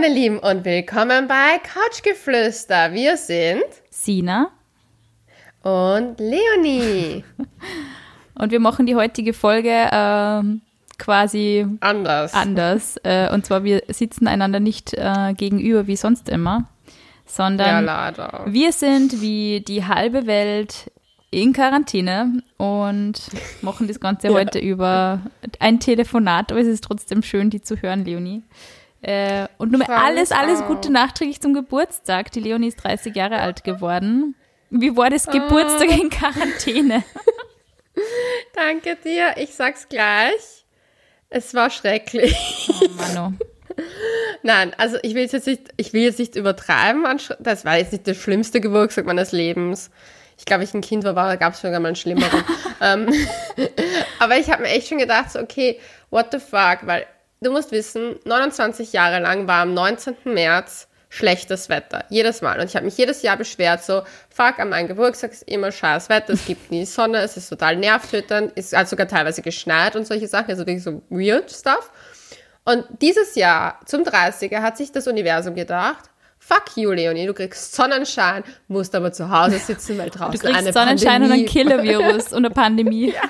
meine Lieben, und willkommen bei Couchgeflüster. Wir sind Sina und Leonie. und wir machen die heutige Folge ähm, quasi anders. anders. Äh, und zwar, wir sitzen einander nicht äh, gegenüber wie sonst immer, sondern ja, wir sind wie die halbe Welt in Quarantäne und machen das Ganze ja. heute über ein Telefonat, aber es ist trotzdem schön, die zu hören, Leonie. Äh, und nur alles, alles Gute nachträglich zum Geburtstag. Die Leonie ist 30 Jahre alt geworden. Wie war das Geburtstag oh. in Quarantäne? Danke dir. Ich sag's gleich. Es war schrecklich. Oh Mano. Nein, also ich will jetzt nicht, ich will jetzt nicht übertreiben. Das war jetzt nicht der schlimmste Geburtstag meines Lebens. Ich glaube, ich ein Kind war, gab es sogar mal einen schlimmeren. ähm, aber ich habe mir echt schon gedacht, so, okay, what the fuck, weil du musst wissen, 29 Jahre lang war am 19. März schlechtes Wetter. Jedes Mal. Und ich habe mich jedes Jahr beschwert, so, fuck, an meinem Geburtstag ist immer scheiß Wetter, es gibt nie Sonne, es ist total nervtötend, ist also sogar teilweise geschneit und solche Sachen, also wirklich so weird stuff. Und dieses Jahr, zum 30er, hat sich das Universum gedacht, Fuck you, Leonie, du kriegst Sonnenschein, musst aber zu Hause sitzen, weil draußen du kriegst eine Sonnenschein Pandemie. und ein Killer-Virus und eine Pandemie. ja.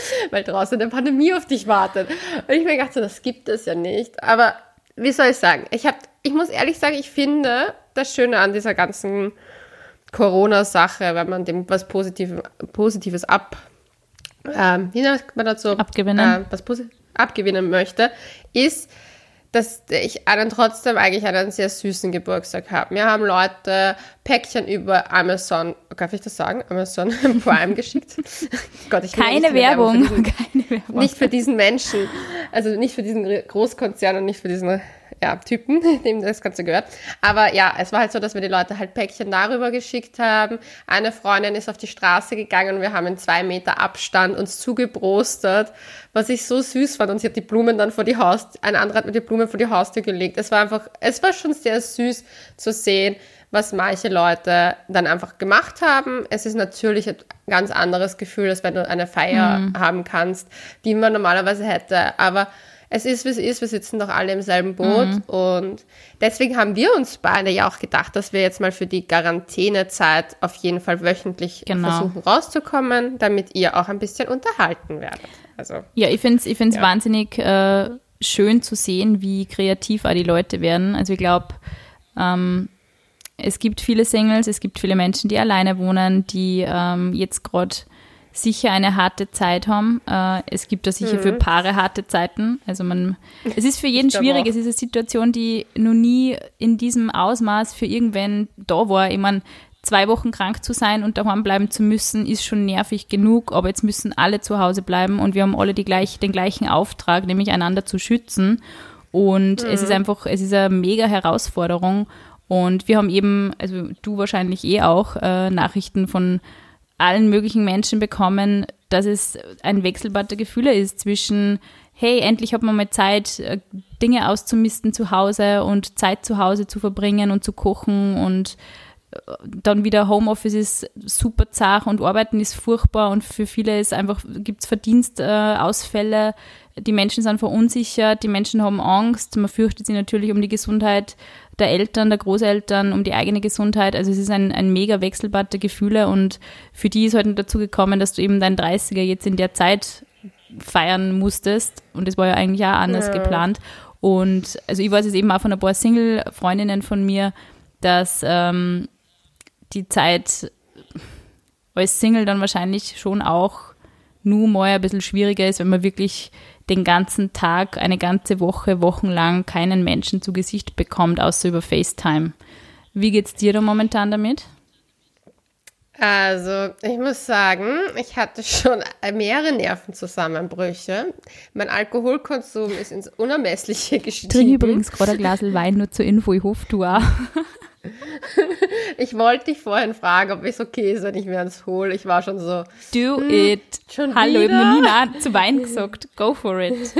Weil draußen eine Pandemie auf dich wartet. Und ich mir gedacht, so, das gibt es ja nicht. Aber wie soll ich sagen? Ich, hab, ich muss ehrlich sagen, ich finde das Schöne an dieser ganzen Corona-Sache, wenn man dem was Positives, Positives ab, ähm, wie nennt man dazu? Abgewinnen. Äh, was Posi abgewinnen möchte, ist, dass ich einen trotzdem eigentlich einen sehr süßen Geburtstag habe. Mir haben Leute Päckchen über Amazon, darf ich das sagen? Amazon Prime geschickt. Gott, ich Keine Werbung. Diesen, Keine Werbung. Nicht für diesen Menschen, also nicht für diesen Großkonzern und nicht für diesen ja, Typen, dem das Ganze gehört. Aber ja, es war halt so, dass wir die Leute halt Päckchen darüber geschickt haben. Eine Freundin ist auf die Straße gegangen und wir haben in zwei Meter Abstand uns zugeprostet, was ich so süß fand. Und sie hat die Blumen dann vor die Haustür, ein anderer hat mir die Blumen vor die Haustür gelegt. Es war einfach, es war schon sehr süß zu sehen, was manche Leute dann einfach gemacht haben. Es ist natürlich ein ganz anderes Gefühl, als wenn du eine Feier mhm. haben kannst, die man normalerweise hätte. Aber es ist, wie es ist, wir sitzen doch alle im selben Boot mhm. und deswegen haben wir uns beide ja auch gedacht, dass wir jetzt mal für die Quarantänezeit auf jeden Fall wöchentlich genau. versuchen rauszukommen, damit ihr auch ein bisschen unterhalten werdet. Also, ja, ich finde es ich find's ja. wahnsinnig äh, schön zu sehen, wie kreativ auch die Leute werden. Also ich glaube, ähm, es gibt viele Singles, es gibt viele Menschen, die alleine wohnen, die ähm, jetzt gerade sicher eine harte Zeit haben. Äh, es gibt da sicher mhm. für Paare harte Zeiten. Also man, es ist für jeden schwierig. Es ist eine Situation, die noch nie in diesem Ausmaß für irgendwen da war. Ich meine, zwei Wochen krank zu sein und daheim bleiben zu müssen, ist schon nervig genug. Aber jetzt müssen alle zu Hause bleiben und wir haben alle die gleich, den gleichen Auftrag, nämlich einander zu schützen. Und mhm. es ist einfach, es ist eine mega Herausforderung. Und wir haben eben, also du wahrscheinlich eh auch, äh, Nachrichten von allen möglichen Menschen bekommen, dass es ein Wechselbad der Gefühle ist zwischen, hey, endlich hat man mal Zeit, äh, Dinge auszumisten zu Hause und Zeit zu Hause zu verbringen und zu kochen und äh, dann wieder Homeoffice ist super zart und Arbeiten ist furchtbar und für viele ist einfach, gibt es Verdienstausfälle, die Menschen sind verunsichert, die Menschen haben Angst, man fürchtet sich natürlich um die Gesundheit der Eltern, der Großeltern, um die eigene Gesundheit. Also es ist ein, ein mega Wechselbad der Gefühle und für die ist heute halt dazu gekommen, dass du eben dein 30er jetzt in der Zeit feiern musstest und das war ja eigentlich auch anders ja. geplant. Und also ich weiß es eben auch von ein paar Single-Freundinnen von mir, dass ähm, die Zeit als Single dann wahrscheinlich schon auch nur mal ein bisschen schwieriger ist, wenn man wirklich den ganzen Tag, eine ganze Woche, wochenlang keinen Menschen zu Gesicht bekommt, außer über FaceTime. Wie geht's dir da momentan damit? Also, ich muss sagen, ich hatte schon mehrere Nervenzusammenbrüche. Mein Alkoholkonsum ist ins Unermessliche gestiegen. Ich trinke übrigens gerade ein Glas Wein, nur zur Info, ich hoffe, du auch. ich wollte dich vorhin fragen, ob es okay ist, wenn ich mir eins hole. Ich war schon so. Do hm, it. Schon Hallo, wieder? ich habe nie zu Wein gesagt. Go for it.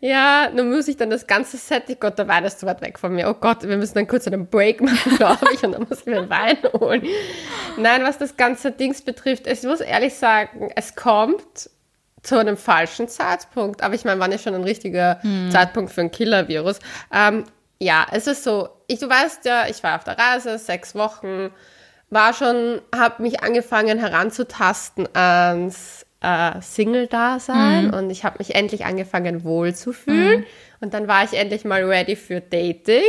ja, nun muss ich dann das ganze Set. Ich Gott, der Wein ist zu weit weg von mir. Oh Gott, wir müssen dann kurz einen Break machen, glaube ich, und dann muss ich mir Wein holen. Nein, was das ganze Dings betrifft, ich muss ehrlich sagen, es kommt zu einem falschen Zeitpunkt. Aber ich meine, wann ist schon ein richtiger Zeitpunkt für ein Killer-Virus? Ähm, ja, es ist so, ich, du weißt ja, ich war auf der Reise, sechs Wochen, war schon, habe mich angefangen heranzutasten ans äh, Single-Dasein und ich habe mich endlich angefangen wohlzufühlen. Und dann war ich endlich mal ready für Dating.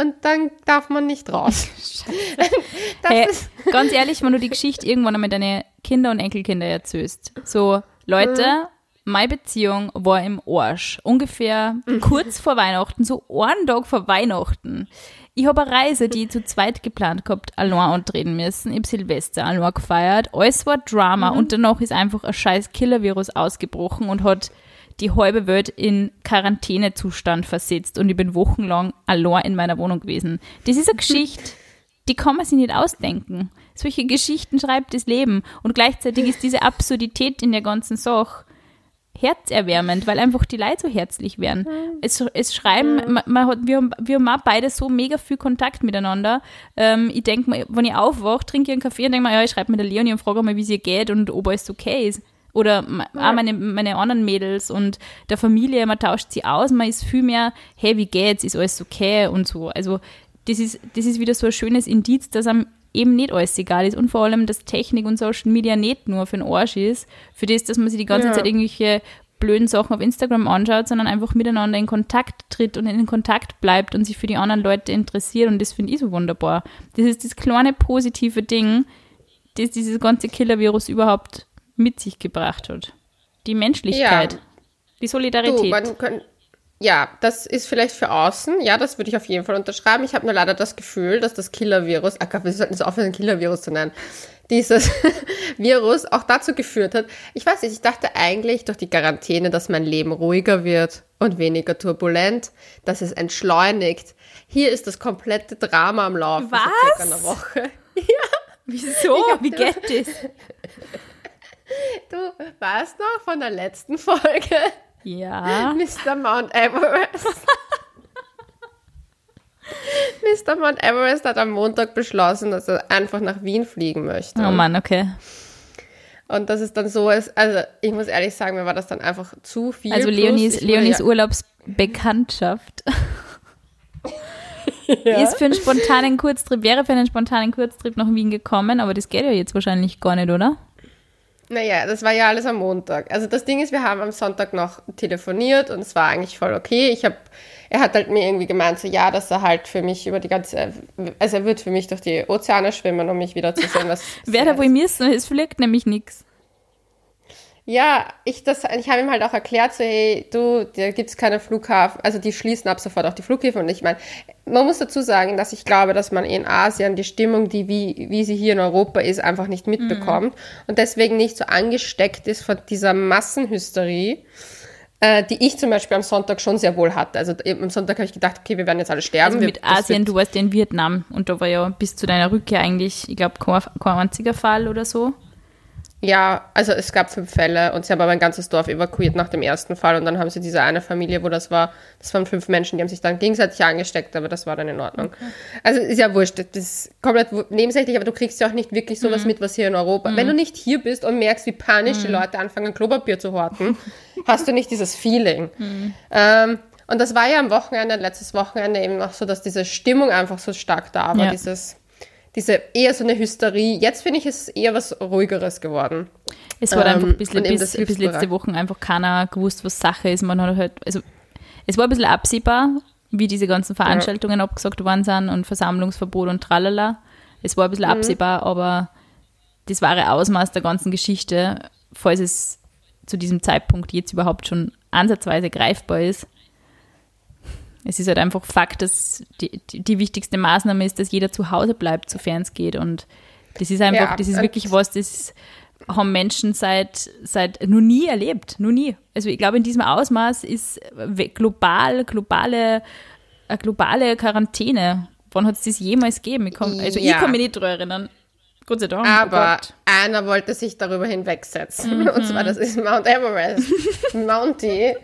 Und dann darf man nicht raus. das Hey, ist, ganz ehrlich, wenn du die Geschichte irgendwann einmal deine Kinder und Enkelkinder erzählst. So, Leute, meine Beziehung war im Arsch. Ungefähr kurz vor Weihnachten, so einen Tag vor Weihnachten. Ich habe eine Reise, die ich zu zweit geplant gehabt, allein antreten müssen. Ich hab Silvester allein gefeiert. Alles war Drama und danach ist einfach ein scheiß Killer-Virus ausgebrochen und hat die halbe Welt in Quarantänezustand versetzt und ich bin wochenlang allein in meiner Wohnung gewesen. Das ist eine Geschichte, die kann man sich nicht ausdenken. Solche Geschichten schreibt das Leben und gleichzeitig ist diese Absurdität in der ganzen Sache herzerwärmend, weil einfach die Leute so herzlich werden. Es, es schreiben, man, man hat, wir, haben, wir haben auch beide so mega viel Kontakt miteinander. Ähm, ich denke mal, wenn ich aufwache, trinke ich einen Kaffee und denke mir, ja, ich schreibe mit der Leonie und frage mal, wie es ihr geht und ob alles okay ist. Oder auch meine, meine anderen Mädels und der Familie, man tauscht sie aus, man ist viel mehr, hey, wie geht's, ist alles okay und so. Also das ist, das ist wieder so ein schönes Indiz, dass einem eben nicht alles egal ist und vor allem, dass Technik und Social Media nicht nur für den Arsch ist, für das, dass man sich die ganze Ja. Zeit irgendwelche blöden Sachen auf Instagram anschaut, sondern einfach miteinander in Kontakt tritt und in Kontakt bleibt und sich für die anderen Leute interessiert und das finde ich so wunderbar. Das ist das kleine positive Ding, das dieses ganze Killer-Virus überhaupt mit sich gebracht hat. Die Menschlichkeit, Ja. die du, Solidarität. kann, ja, das ist vielleicht für außen, ja, das würde ich auf jeden Fall unterschreiben. Ich habe nur leider das Gefühl, dass das Killer-Virus, ah, Gott, wir sollten es aufhören, Killer-Virus zu nennen, dieses Virus auch dazu geführt hat. Ich weiß nicht, ich dachte eigentlich durch die Quarantäne, dass mein Leben ruhiger wird und weniger turbulent, dass es entschleunigt. Hier ist das komplette Drama am Laufen Was? seit circa einer Woche. Wieso? Wie geht das? Du weißt noch von der letzten Folge? Ja. Mr. Mount Everest. Mr. Mount Everest hat am Montag beschlossen, dass er einfach nach Wien fliegen möchte. Oh Mann, okay. Und dass es dann so ist, also ich muss ehrlich sagen, mir war das dann einfach zu viel. Also wurde Leonis ja, Urlaubsbekanntschaft ist für einen spontanen Kurztrip, wäre für einen spontanen Kurztrip nach Wien gekommen, aber das geht ja jetzt wahrscheinlich gar nicht, oder? Naja, das war ja alles am Montag. Also das Ding ist, wir haben am Sonntag noch telefoniert und es war eigentlich voll okay. Ich habe, er hat halt mir irgendwie gemeint, so ja, dass er halt für mich über die ganze, also er wird für mich durch die Ozeane schwimmen, um mich wieder zu sehen, was Wer da wohl müssen, es fliegt nämlich nichts. Ja, ich, das, ich habe ihm halt auch erklärt, so, hey, du, da gibt's keine Flughafen, also die schließen ab sofort auch die Flughäfen. Und ich meine, man muss dazu sagen, dass ich glaube, dass man in Asien die Stimmung, die wie, wie sie hier in Europa ist, einfach nicht mitbekommt und deswegen nicht so angesteckt ist von dieser Massenhysterie, äh, die ich zum Beispiel am Sonntag schon sehr wohl hatte. Also am Sonntag habe ich gedacht, okay, wir werden jetzt alle sterben. Also wir, mit das Asien, du warst ja in Vietnam und da war ja bis zu deiner Rückkehr eigentlich, ich glaube, kein, kein einziger Fall oder so. Ja, also es gab fünf Fälle und sie haben aber ein ganzes Dorf evakuiert nach dem ersten Fall und dann haben sie diese eine Familie, wo das war, das waren fünf Menschen, die haben sich dann gegenseitig angesteckt, aber das war dann in Ordnung. Also ist ja wurscht, das ist komplett nebensächlich, aber du kriegst ja auch nicht wirklich sowas mit, was hier in Europa. Wenn du nicht hier bist und merkst, wie panisch die Leute anfangen, Klopapier zu horten, hast du nicht dieses Feeling. Ähm, und das war ja am Wochenende, letztes Wochenende eben noch so, dass diese Stimmung einfach so stark da war, Ja. dieses diese eher so eine Hysterie. Jetzt finde ich, ist es eher was ruhigeres geworden. Es war Ähm, einfach ein bisschen, bis, bis letzte. Woche einfach keiner gewusst, was Sache ist. Man hat halt, also es war ein bisschen absehbar, wie diese ganzen Veranstaltungen abgesagt worden sind und Versammlungsverbot und tralala. Es war ein Mhm. bisschen absehbar, aber das wahre Ausmaß der ganzen Geschichte, falls es zu diesem Zeitpunkt jetzt überhaupt schon ansatzweise greifbar ist. Es ist halt einfach Fakt, dass die, die, wichtigste Maßnahme ist, dass jeder zu Hause bleibt, sofern es geht. Und das ist einfach, Ja, das ist wirklich was, das haben Menschen seit, seit noch nie erlebt. Noch nie. Also ich glaube, in diesem Ausmaß ist global, globale, eine globale Quarantäne. Wann hat es das jemals gegeben? Ich kann, also ich Ja. kann mich nicht daran erinnern. Gott sei Dank. oh Aber Gott. einer wollte sich darüber hinwegsetzen. Mhm. Und zwar, das ist Mount Everest. Mounty,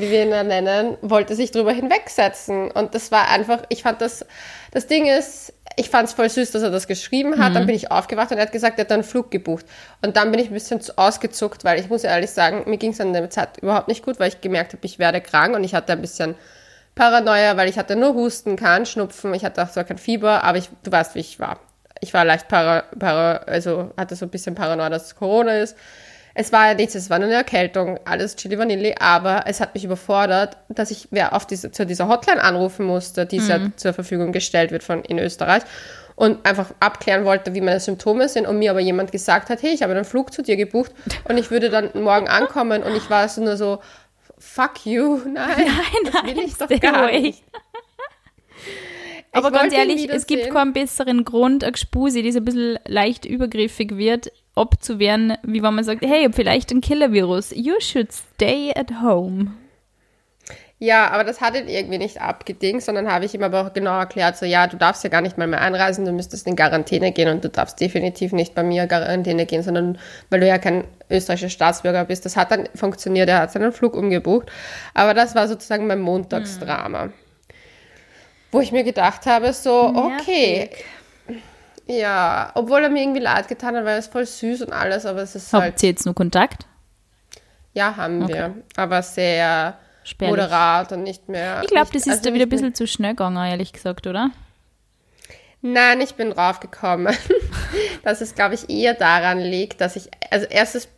wie wir ihn ja nennen, wollte sich darüber hinwegsetzen. Und das war einfach, ich fand das, das Ding ist, ich fand es voll süß, dass er das geschrieben hat. Dann bin ich aufgewacht und er hat gesagt, er hat einen Flug gebucht. Und dann bin ich ein bisschen zu- ausgezuckt, weil ich muss ehrlich sagen, mir ging es an der Zeit überhaupt nicht gut, weil ich gemerkt habe, ich werde krank und ich hatte ein bisschen Paranoia, weil ich hatte nur Husten, keinen Schnupfen, ich hatte auch zwar kein Fieber, aber ich, du weißt, wie ich war. Ich war leicht para, para, also hatte so ein bisschen Paranoia, dass es Corona ist. Es war ja nichts, es war nur eine Erkältung, alles Chili Vanilli, aber es hat mich überfordert, dass ich wer auf diese, zu dieser Hotline anrufen musste, die ja zur Verfügung gestellt wird von in Österreich und einfach abklären wollte, wie meine Symptome sind und mir aber jemand gesagt hat, hey, ich habe einen Flug zu dir gebucht und ich würde dann morgen ankommen und ich war so nur so, fuck you, nein, Nein, das will ich doch gar away. nicht. Aber Ich ganz wollte ihn ehrlich, es gibt keinen besseren Grund, eine Gespuse, die so ein bisschen leicht übergriffig wird, abzuwehren, wie wenn man sagt, hey, vielleicht ein Killer-Virus. You should stay at home. Ja, aber das hat ihn irgendwie nicht abgedingt, sondern habe ich ihm aber auch genau erklärt, so ja, du darfst ja gar nicht mal mehr einreisen, du müsstest in Quarantäne gehen und du darfst definitiv nicht bei mir in Quarantäne gehen, sondern weil du ja kein österreichischer Staatsbürger bist. Das hat dann funktioniert, er hat seinen Flug umgebucht. Aber das war sozusagen mein Montagsdrama. Wo ich mir gedacht habe, so, okay, ja, obwohl er mir irgendwie leid getan hat, weil er ist voll süß und alles, aber es ist halt, Habt ihr jetzt nur Kontakt? ja, haben wir, aber sehr Spärlich. moderat und nicht mehr. Ich glaube, das ist also da wieder ein bisschen zu schnell gegangen, ehrlich gesagt, oder? Nein, ich bin draufgekommen, dass es, glaube ich, eher daran liegt, dass ich, also erstes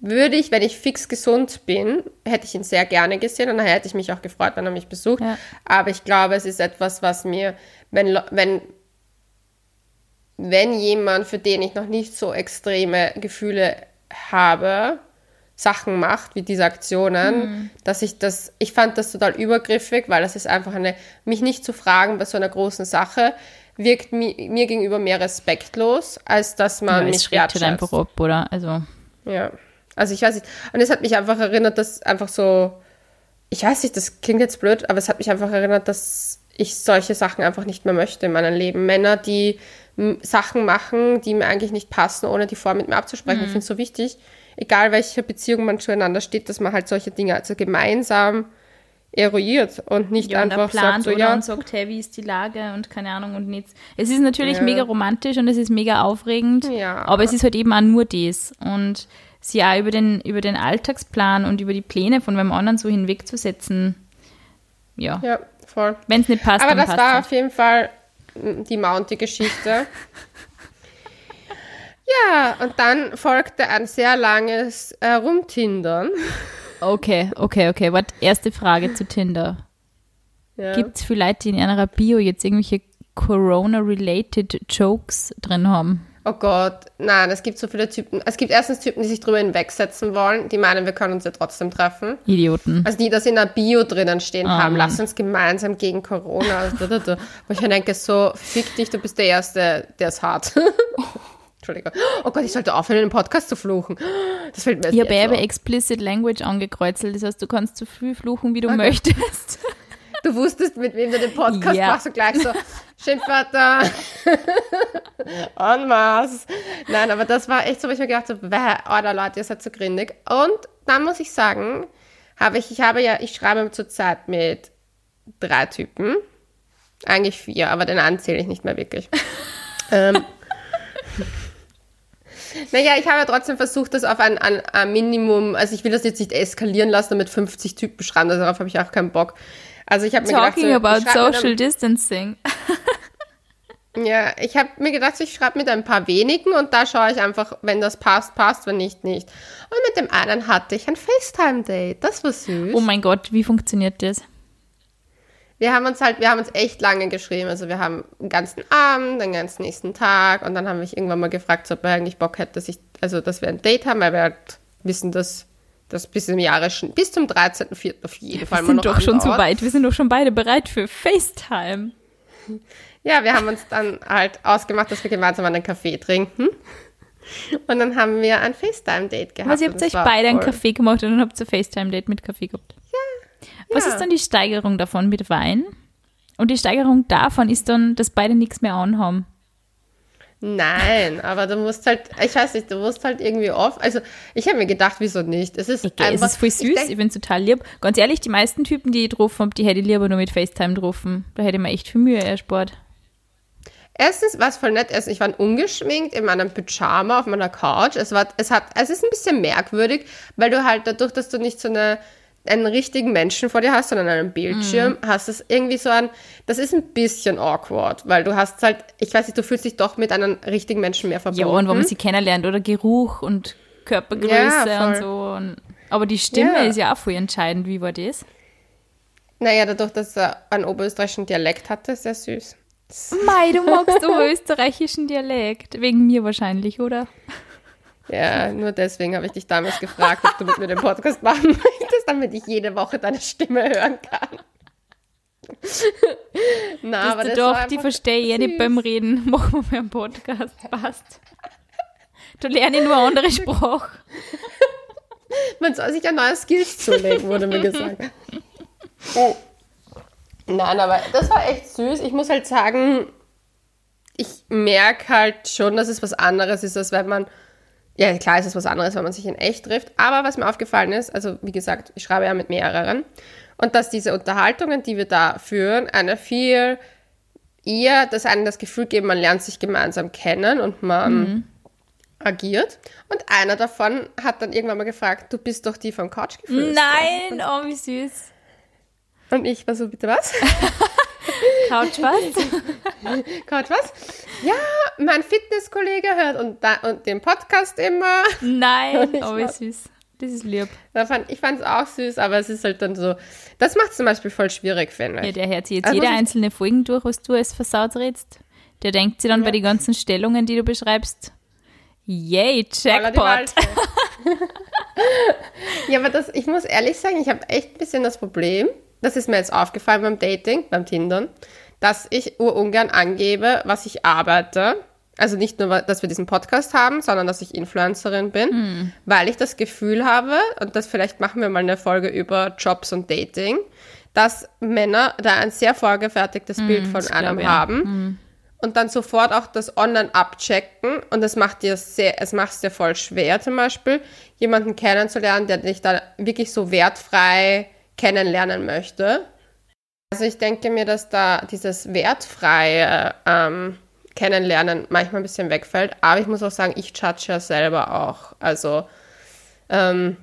würde ich, wenn ich fix gesund bin, hätte ich ihn sehr gerne gesehen und daher hätte ich mich auch gefreut, wenn er mich besucht. Ja. Aber ich glaube, es ist etwas, was mir, wenn, wenn, wenn jemand, für den ich noch nicht so extreme Gefühle habe, Sachen macht, wie diese Aktionen, dass ich das, ich fand das total übergriffig, weil das ist einfach eine, mich nicht zu fragen bei so einer großen Sache, wirkt mi, mir gegenüber mehr respektlos, als dass man Ja, mich wertschätzt. einfach ab, oder? Also, Ja. Also ich weiß nicht. Und es hat mich einfach erinnert, dass einfach so, ich weiß nicht, das klingt jetzt blöd, aber es hat mich einfach erinnert, dass ich solche Sachen einfach nicht mehr möchte in meinem Leben. Männer, die Sachen machen, die mir eigentlich nicht passen, ohne die vorher mit mir abzusprechen. Ich finde es so wichtig, egal welche Beziehung man zueinander steht, dass man halt solche Dinge also gemeinsam eruiert und nicht ja, und einfach plant sagt, so, oder ja, und sagt, hey, wie ist die Lage und keine Ahnung und nichts. Es ist natürlich Ja. mega romantisch und es ist mega aufregend, Ja. aber es ist halt eben auch nur das. Und sie auch über den, über den Alltagsplan und über die Pläne von meinem anderen so hinwegzusetzen, ja. ja, voll. Wenn es nicht passt, Aber das war halt. auf jeden Fall die Mounty-Geschichte. ja, und dann folgte ein sehr langes äh, Rumtindern. Okay, okay, okay. Warte, erste Frage zu Tinder. Ja. Gibt es vielleicht, in einer Bio jetzt irgendwelche Corona-related Jokes drin haben? Oh Gott, nein, es gibt so viele Typen. Es gibt erstens Typen, die sich drüber hinwegsetzen wollen, die meinen, wir können uns ja trotzdem treffen. Idioten. Also die das in der Bio drinnen stehen Oh haben, Mann. lass uns gemeinsam gegen Corona. Wo ich mir denke, so, fick dich, du bist der Erste, der es hat. Entschuldigung. Oh Gott, ich sollte aufhören, in den Podcast zu fluchen. Das fällt mir erst Ich habe jetzt eben auf. Explicit Language angekreuzelt, das heißt, du kannst so viel fluchen, wie du Okay. möchtest. Du wusstest, mit wem du den Podcast Ja. machst und gleich so, Schimpfwörter, en masse. Nein, aber das war echt so, wo ich mir gedacht habe, oh, da Leute, ihr seid so grindig. Und dann muss ich sagen, habe ich, ich habe ja, ich schreibe zurzeit mit drei Typen. Eigentlich vier, aber den einen zähle ich nicht mehr wirklich. ähm, naja, ich habe ja trotzdem versucht, das auf ein, ein, ein Minimum, also ich will das jetzt nicht eskalieren lassen, damit 50 Typen schreiben, also darauf habe ich auch keinen Bock. Also ich habe mir gedacht, Talking so, about social distancing. einem, ja, ich habe mir gedacht, ich schreibe mit ein paar wenigen und da schaue ich einfach, wenn das passt, passt, wenn nicht, nicht. Und mit dem einen hatte ich ein FaceTime-Date, das war süß. Oh mein Gott, wie funktioniert das? Wir haben uns halt, wir haben uns echt lange geschrieben. Also wir haben den ganzen Abend, den ganzen nächsten Tag und dann haben wir irgendwann mal gefragt, ob er eigentlich Bock hätte, dass ich, also dass wir ein Date haben, weil wir halt wissen, dass das bis im Jahre schon, bis zum 13.04. auf jeden Fall Wir sind doch schon so weit. Wir sind doch schon beide bereit für FaceTime. Ja, wir haben uns dann halt ausgemacht, dass wir gemeinsam einen Kaffee trinken. Und dann haben wir ein FaceTime-Date gehabt. Also ihr habt euch beide einen Kaffee gemacht und dann habt ihr FaceTime-Date mit Kaffee gehabt. Was Ja. ist dann die Steigerung davon mit Wein? Und die Steigerung davon ist dann, dass beide nichts mehr anhaben. Nein, aber du musst halt, ich weiß nicht, du musst halt irgendwie oft, also ich habe mir gedacht, wieso nicht? Es ist Okay, es einfach, ist voll süß, Ich ich, denk, es total lieb. Ganz ehrlich, die meisten Typen, die ich getroffen habe, die hätte ich lieber nur mit FaceTime getroffen. Da hätte ich mir echt viel Mühe erspart. Erstens war es voll nett. Also ich war ungeschminkt in meinem Pyjama auf meiner Couch. Es war, es hat, es ist ein bisschen merkwürdig, weil du halt dadurch, dass du nicht so eine, einen richtigen Menschen vor dir hast, sondern einen Bildschirm, mm. hast es irgendwie so ein, das ist ein bisschen awkward, weil du hast halt, ich weiß nicht, du fühlst dich doch mit einem richtigen Menschen mehr verbunden. Ja, und wo man sie kennenlernt oder Geruch und Körpergröße ja, und so. Und, aber die Stimme ja. ist ja auch voll entscheidend. Wie war das? Naja, dadurch, dass er einen oberösterreichischen Dialekt hatte, sehr süß. Mei, du magst oberösterreichischen Dialekt. Wegen mir wahrscheinlich, oder? Ja, nur deswegen habe ich dich damals gefragt, ob du mit mir den Podcast machen möchtest, damit ich jede Woche deine Stimme hören kann. Na, das aber das doch, die verstehe ich ja nicht beim Reden. Machen wir einen Podcast, passt. Du lernst nur andere Sprache. Man soll sich ja neue Skills zulegen, wurde mir gesagt. Oh. Nein, aber das war echt süß. Ich muss halt sagen, ich merke halt schon, dass es was anderes ist, als wenn man. Ja, klar ist es was anderes, wenn man sich in echt trifft. Aber was mir aufgefallen ist, also wie gesagt, ich schreibe ja mit mehreren, und dass diese Unterhaltungen, die wir da führen, eine viel eher, dass einem das Gefühl geben, man lernt sich gemeinsam kennen und man mhm. agiert. Und einer davon hat dann irgendwann mal gefragt, du bist doch die vom Couchgefühl. Nein, oh, wie süß. Und ich war so, bitte was? Couch was? Couch was? Ja, mein Fitnesskollege hört und, da, und den Podcast immer. Nein, oh, wie süß. Das ist lieb. Fand, ich fand es auch süß, aber es ist halt dann so, das macht es zum Beispiel voll schwierig, finde ich. Ja, der hört sich jetzt also jede einzelne Folge durch, was du als versaut redst. Der denkt sich dann ja. bei den ganzen Stellungen, die du beschreibst, yay, Jackpot. ja, aber das, ich muss ehrlich sagen, ich habe echt ein bisschen das Problem, das ist mir jetzt aufgefallen beim Dating, beim Tindern, dass ich ungern angebe, was ich arbeite. Also nicht nur, dass wir diesen Podcast haben, sondern dass ich Influencerin bin, mm. weil ich das Gefühl habe, und das vielleicht machen wir mal eine Folge über Jobs und Dating, dass Männer da ein sehr vorgefertigtes mm, Bild von einem haben. Mm. Und dann sofort auch das online abchecken und es macht dir sehr, es macht es dir voll schwer, zum Beispiel, jemanden kennenzulernen, der dich da wirklich so wertfrei kennenlernen möchte. Also ich denke mir, dass da dieses wertfreie ähm, Kennenlernen manchmal ein bisschen wegfällt. Aber ich muss auch sagen, ich judge ja selber auch. Also ähm,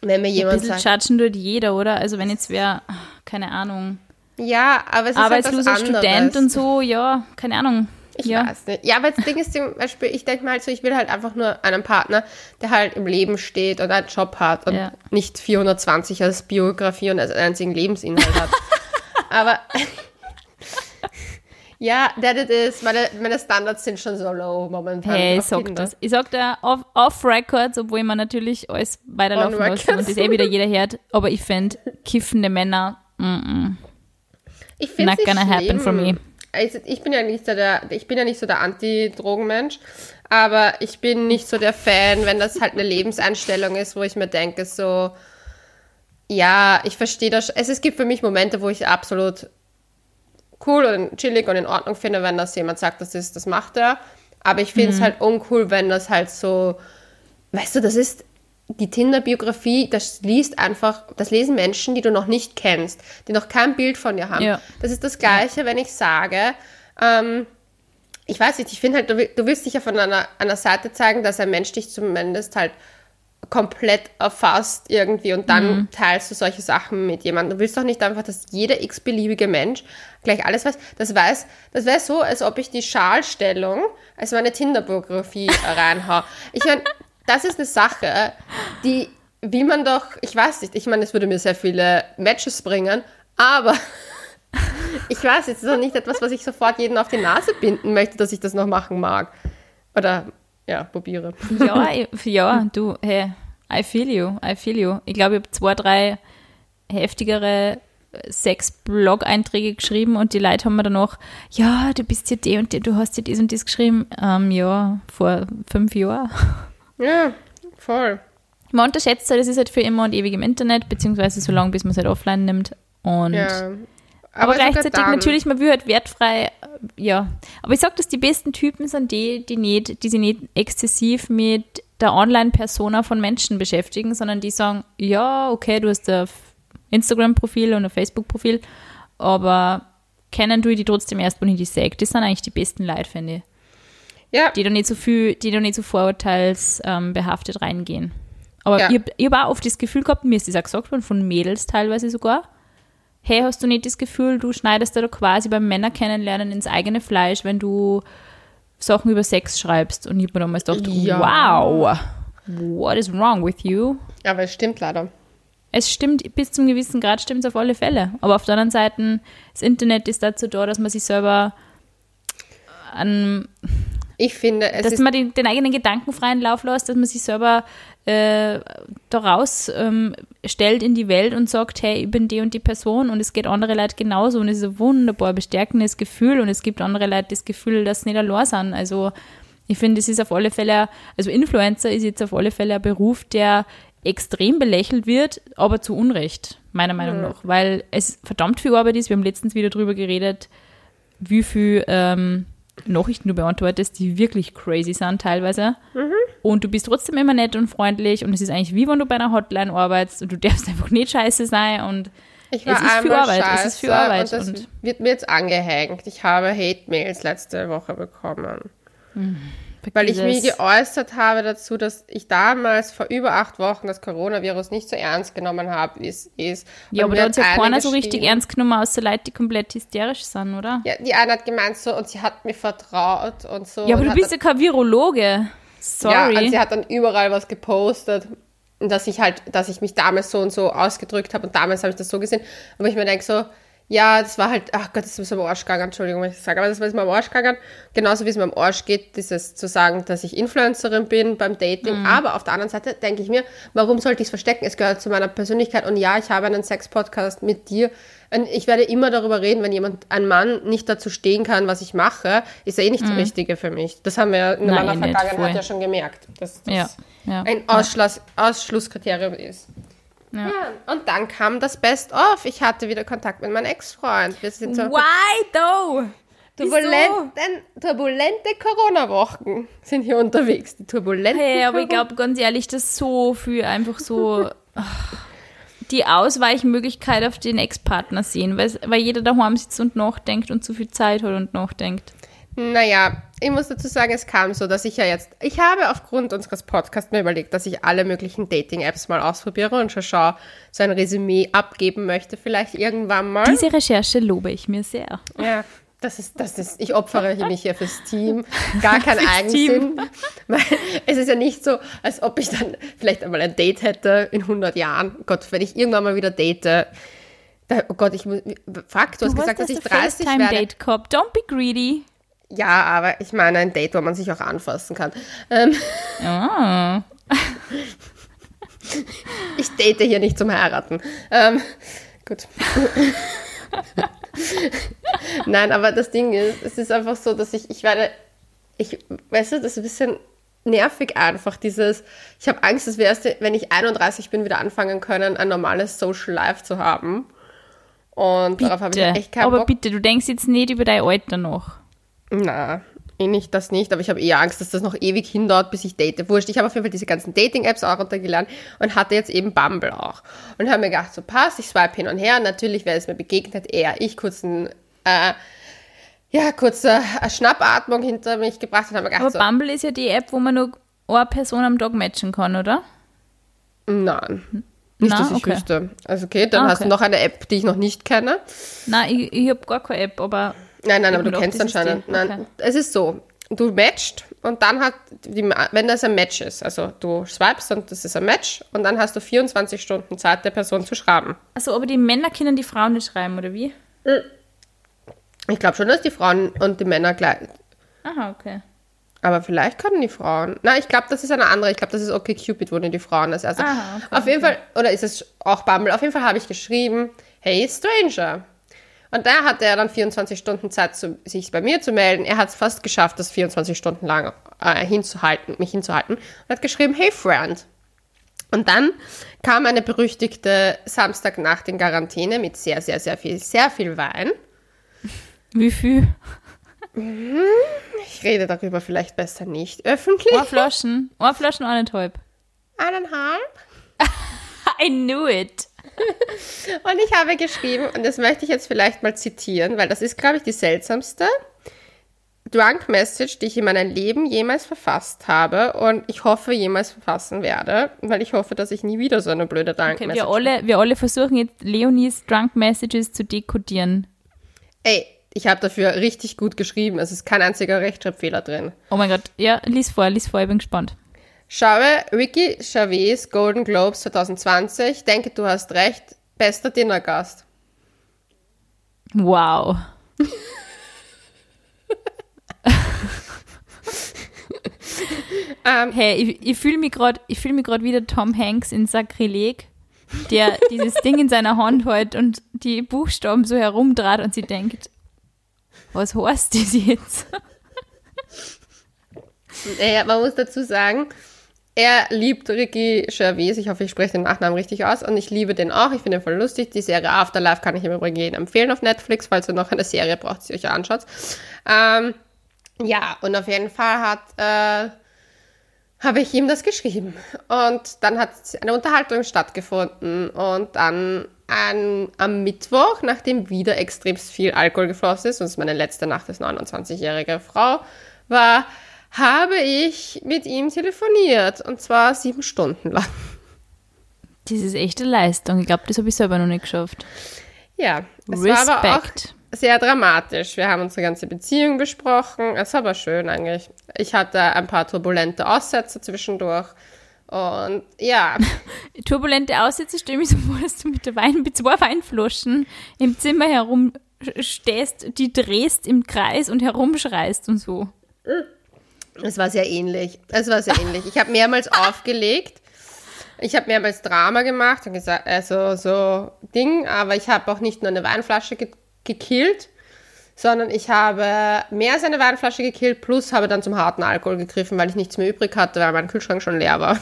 wenn mir jemand ein bisschen sagt... judgen tut jeder, oder? Also wenn jetzt wer, keine Ahnung... Ja, aber es ist Arbeitsloser halt Student und so, ja, keine Ahnung. Ich ja. weiß nicht. Ja, aber das Ding ist zum Beispiel, ich denke mal halt so, ich will halt einfach nur einen Partner, der halt im Leben steht und einen Job hat und ja. nicht 420 als Biografie und als einzigen Lebensinhalt hat. aber ja, that it is. Meine, meine Standards sind schon so low momentan. Hey, ich sag das. Ich sag da off, off Records, obwohl man natürlich alles weiterlaufen muss und das eh wieder jeder hört. Aber ich finde, kiffende Männer, mm -mm. Ich finde Not gonna schlimm. happen for me also ich bin ja nicht so der, ich bin ja nicht so der Anti-Drogenmensch, aber ich bin nicht so der Fan, wenn das halt eine Lebenseinstellung ist, wo ich mir denke, so, ja, ich verstehe das. Es, es gibt für mich Momente, wo ich absolut cool und chillig und in Ordnung finde, wenn das jemand sagt, das ist, das macht er. Aber ich finde es mhm. halt uncool, wenn das halt so, weißt du, das ist, die Tinder-Biografie, das liest einfach, das lesen Menschen, die du noch nicht kennst, die noch kein Bild von dir haben. Ja. Das ist das Gleiche, wenn ich sage, ähm, ich weiß nicht, ich finde halt, du, du, willst dich ja von einer, einer Seite zeigen, dass ein Mensch dich zumindest halt komplett erfasst irgendwie und dann mhm. teilst du solche Sachen mit jemandem. Du willst doch nicht einfach, dass jeder x-beliebige Mensch gleich alles weiß. Das weiß, das wäre so, als ob ich die Schalstellung als meine Tinder-Biografie reinhaue. Ich meine, das ist eine Sache, die, wie man doch, ich weiß nicht, ich meine, es würde mir sehr viele Matches bringen, aber ich weiß, es ist doch nicht etwas, was ich sofort jeden auf die Nase binden möchte, dass ich das noch machen mag. Oder, ja, probiere. Ja, ja, du, hey, I feel you, I feel you. Ich glaube, ich habe zwei, drei heftigere sechs Blog-Einträge geschrieben und die Leute haben mir dann auch, ja, du bist ja der und der, du hast ja dies und dies geschrieben. Ähm, ja, vor fünf Jahren. Ja, voll. Man unterschätzt halt, es ist halt für immer und ewig im Internet, beziehungsweise so lange, bis man es halt offline nimmt. Und ja. Aber, aber gleichzeitig natürlich, man will halt wertfrei, ja. Aber ich sag, dass die besten Typen sind die, die nicht, die sich nicht exzessiv mit der Online-Persona von Menschen beschäftigen, sondern die sagen, ja, okay, du hast ein Instagram-Profil und ein Facebook-Profil, aber kennen ich die trotzdem erst, wenn ich die sehe. Das sind eigentlich die besten Leute, finde ich. Ja, Die da nicht so viel, die da nicht so vorurteilsbehaftet reingehen. Aber Ja. ich habe ich hab auch oft das Gefühl gehabt, mir ist das auch gesagt worden, von Mädels teilweise sogar, hey, hast du nicht das Gefühl, du schneidest da quasi beim Männer kennenlernen ins eigene Fleisch, wenn du Sachen über Sex schreibst? Und ich habe mir damals gedacht, Ja. wow, what is wrong with you? aber es stimmt leider. Es stimmt, bis zum gewissen Grad stimmt es auf alle Fälle. Aber auf der anderen Seite, das Internet ist dazu da, dass man sich selber an, Ich finde, es dass man den, den eigenen Gedanken freien Lauf lässt, dass man sich selber äh, daraus ähm, stellt in die Welt und sagt, hey, ich bin die und die Person und es geht andere Leute genauso und es ist ein wunderbar bestärkendes Gefühl und es gibt andere Leute das Gefühl, dass sie nicht allein sind. Also ich finde, es ist auf alle Fälle, also Influencer ist jetzt auf alle Fälle ein Beruf, der extrem belächelt wird, aber zu Unrecht, meiner Meinung nach, weil es verdammt viel Arbeit ist. Wir haben letztens wieder drüber geredet, wie viel ähm, Nachrichten du beantwortest, die wirklich crazy sind teilweise. Und du bist trotzdem immer nett und freundlich und es ist eigentlich wie wenn du bei einer Hotline arbeitest und du darfst einfach nicht scheiße sein und es ist einmal Arbeit, scheiße es ist viel Arbeit und das und- wird mir jetzt angehängt. Ich habe Hate-Mails letzte Woche bekommen. Weil ich mich geäußert habe dazu, dass ich damals vor über acht Wochen das Coronavirus nicht so ernst genommen habe, wie es ist. Ja, Und aber mir da hat ja eine keiner so richtig ernst genommen, außer Leute, die komplett hysterisch sind, oder? Ja, die eine hat gemeint so, und sie hat mir vertraut und so. Ja, aber du bist ja kein Virologe. Ja, Sorry. und sie hat dann überall was gepostet, dass ich halt, dass ich mich damals so und so ausgedrückt habe und damals habe ich das so gesehen. Aber ich mir denke so, ja, das war halt, ach Gott, das ist mir am Arsch gegangen, Entschuldigung, wenn ich das sage, aber das ist mir am Arsch gegangen. Genauso wie es mir am Arsch geht, dieses zu sagen, dass ich Influencerin bin beim Dating. Mhm. Aber auf der anderen Seite denke ich mir, warum sollte ich es verstecken? Es gehört zu meiner Persönlichkeit und ja, ich habe einen Sex-Podcast mit dir. Und ich werde immer darüber reden, wenn jemand, ein Mann nicht dazu stehen kann, was ich mache, ist er eh nicht das Richtige für mich. Das haben wir ja in Mhm. Nein, meiner Vergangenheit ja schon gemerkt. Dass das ja, ja. ein Ausschluss, Ausschlusskriterium ist. Ja. und dann kam das Best-of. Ich hatte wieder Kontakt mit meinem Ex-Freund. Wir sind so Why though? Turbulenten, turbulente Corona-Wochen sind hier unterwegs. Die turbulenten Hey, aber ich glaube ganz ehrlich, dass so viel einfach so die Ausweichmöglichkeit auf den Ex-Partner sehen, weil, weil jeder daheim sitzt und nachdenkt und zu viel Zeit hat und nachdenkt. Naja, ich muss dazu sagen, es kam so, dass ich ja jetzt, ich habe aufgrund unseres Podcasts mir überlegt, dass ich alle möglichen Dating-Apps mal ausprobiere und schon schau, so ein Resümee abgeben möchte, vielleicht irgendwann mal. Diese Recherche lobe ich mir sehr. Ja, das ist, das ist, ich opfere mich hier fürs Team. Gar kein Eigensinn. Weil es ist ja nicht so, als ob ich dann vielleicht einmal ein Date hätte in 100 Jahren. Gott, wenn ich irgendwann mal wieder date, da, oh Gott, ich muss, fuck, du hast gesagt, dass ich 30 werde. FaceTime-Date gehabt. Don't be greedy. Ja, aber ich meine ein Date, wo man sich auch anfassen kann. Ähm, Ah. ich date hier nicht zum Heiraten. Ähm, gut. Nein, aber das Ding ist, es ist einfach so, dass ich, ich werde, ich, weißt du, das ist ein bisschen nervig einfach, dieses, ich habe Angst, dass wir erst, wenn ich 31 bin, wieder anfangen können, ein normales Social Life zu haben. Und darauf habe ich Bitte. echt keinen Aber Bock. bitte, du denkst jetzt nicht über dein Alter noch. Na, eh nicht, das nicht, aber ich habe eher Angst, dass das noch ewig hindauert, bis ich date. Wurscht, ich habe auf jeden Fall diese ganzen Dating-Apps auch runtergeladen und hatte jetzt eben Bumble auch. Und habe mir gedacht, so passt, ich swipe hin und her. Natürlich, wer es mir begegnet, eher ich kurz ein, äh, ja, kurze äh, Schnappatmung hinter mich gebracht und habe mir Aber gedacht, so, Bumble ist ja die App, wo man nur eine Person am Tag matchen kann, oder? nein. Nicht, Na, dass ich okay. wüsste. Also okay, dann Ah, hast du okay. noch eine App, die ich noch nicht kenne. Nein, ich, ich habe gar keine App, aber Nein, nein, aber du kennst anscheinend. Nein, Okay. es ist so. Du matcht und dann hat, die, wenn das ein Match ist, also du swipest und das ist ein Match und dann hast du 24 Stunden Zeit, der Person zu schreiben. also aber die Männer können die Frauen nicht schreiben, oder wie? Ich glaube schon, dass die Frauen und die Männer gleich. Aha, okay. Aber vielleicht können die Frauen. Nein, ich glaube, das ist eine andere. Ich glaube, das ist okay Cupid, wo die Frauen das erste. Aha, okay, Auf jeden Fall, oder ist es auch Bumble? Auf jeden Fall habe ich geschrieben, hey Stranger. Und da hatte er dann 24 Stunden Zeit, zu, sich bei mir zu melden. Er hat es fast geschafft, das 24 Stunden lang äh, hinzuhalten, mich hinzuhalten. Und hat geschrieben, hey Friend. Und dann kam eine berüchtigte Samstagnacht in Quarantäne mit sehr, sehr, sehr viel, sehr viel Wein. Wie viel? Ich rede darüber vielleicht besser nicht öffentlich. Eine Flaschen. Eine Flaschen, eineinhalb. Eineinhalb. I knew it. und ich habe geschrieben, und das möchte ich jetzt vielleicht mal zitieren, weil das ist, glaube ich, die seltsamste Drunk Message, die ich in meinem Leben jemals verfasst habe und ich hoffe, jemals verfassen werde, weil ich hoffe, dass ich nie wieder so eine blöde Drunk Okay, Message wir, alle, wir alle versuchen jetzt Leonies Drunk Messages zu dekodieren. Ey, ich habe dafür richtig gut geschrieben. Es ist kein einziger Rechtschreibfehler drin. Oh mein Gott, ja, lies vor, lies vor, ich bin gespannt. Schaue Ricky Chavez Golden Globes 2020. Denke, du hast recht. Bester Dinnergast. Wow. Ähm, Hey, ich, ich fühle mich gerade fühl wieder Tom Hanks in Sakrileg, der dieses Ding in seiner Hand hält und die Buchstaben so herumdreht und sie denkt, was heißt das jetzt? Naja, man muss dazu sagen, er liebt Ricky Gervais. Ich hoffe, ich spreche den Nachnamen richtig aus. Und ich liebe den auch. Ich finde ihn voll lustig. Die Serie Afterlife kann ich im Übrigen jedem empfehlen auf Netflix. Falls ihr noch eine Serie braucht, die euch anschaut. Ähm, ja, und auf jeden Fall hat, äh, habe ich ihm das geschrieben. Und dann hat eine Unterhaltung stattgefunden. Und dann an, am Mittwoch, nachdem wieder extremst viel Alkohol geflossen ist, und es meine letzte Nacht als 29-jährige Frau war, habe ich mit ihm telefoniert. Und zwar sieben Stunden lang. Das ist echte Leistung. Ich glaube, das habe ich selber noch nicht geschafft. Ja, es war aber auch Respekt. sehr dramatisch. Wir haben unsere ganze Beziehung besprochen. Es war aber schön eigentlich. Ich hatte ein paar turbulente Aussätze zwischendurch. Und ja, Turbulente Aussätze stelle ich mir so vor, dass du mit, der Wein, mit zwei Weinflaschen im Zimmer herumstehst, die drehst im Kreis und herumschreist und so. Es war sehr ähnlich. Es war sehr ähnlich. Ich habe mehrmals aufgelegt. Ich habe mehrmals Drama gemacht und gesagt, also so Ding, aber ich habe auch nicht nur eine Weinflasche ge gekillt, sondern ich habe mehr als eine Weinflasche gekillt, plus habe dann zum harten Alkohol gegriffen, weil ich nichts mehr übrig hatte, weil mein Kühlschrank schon leer war.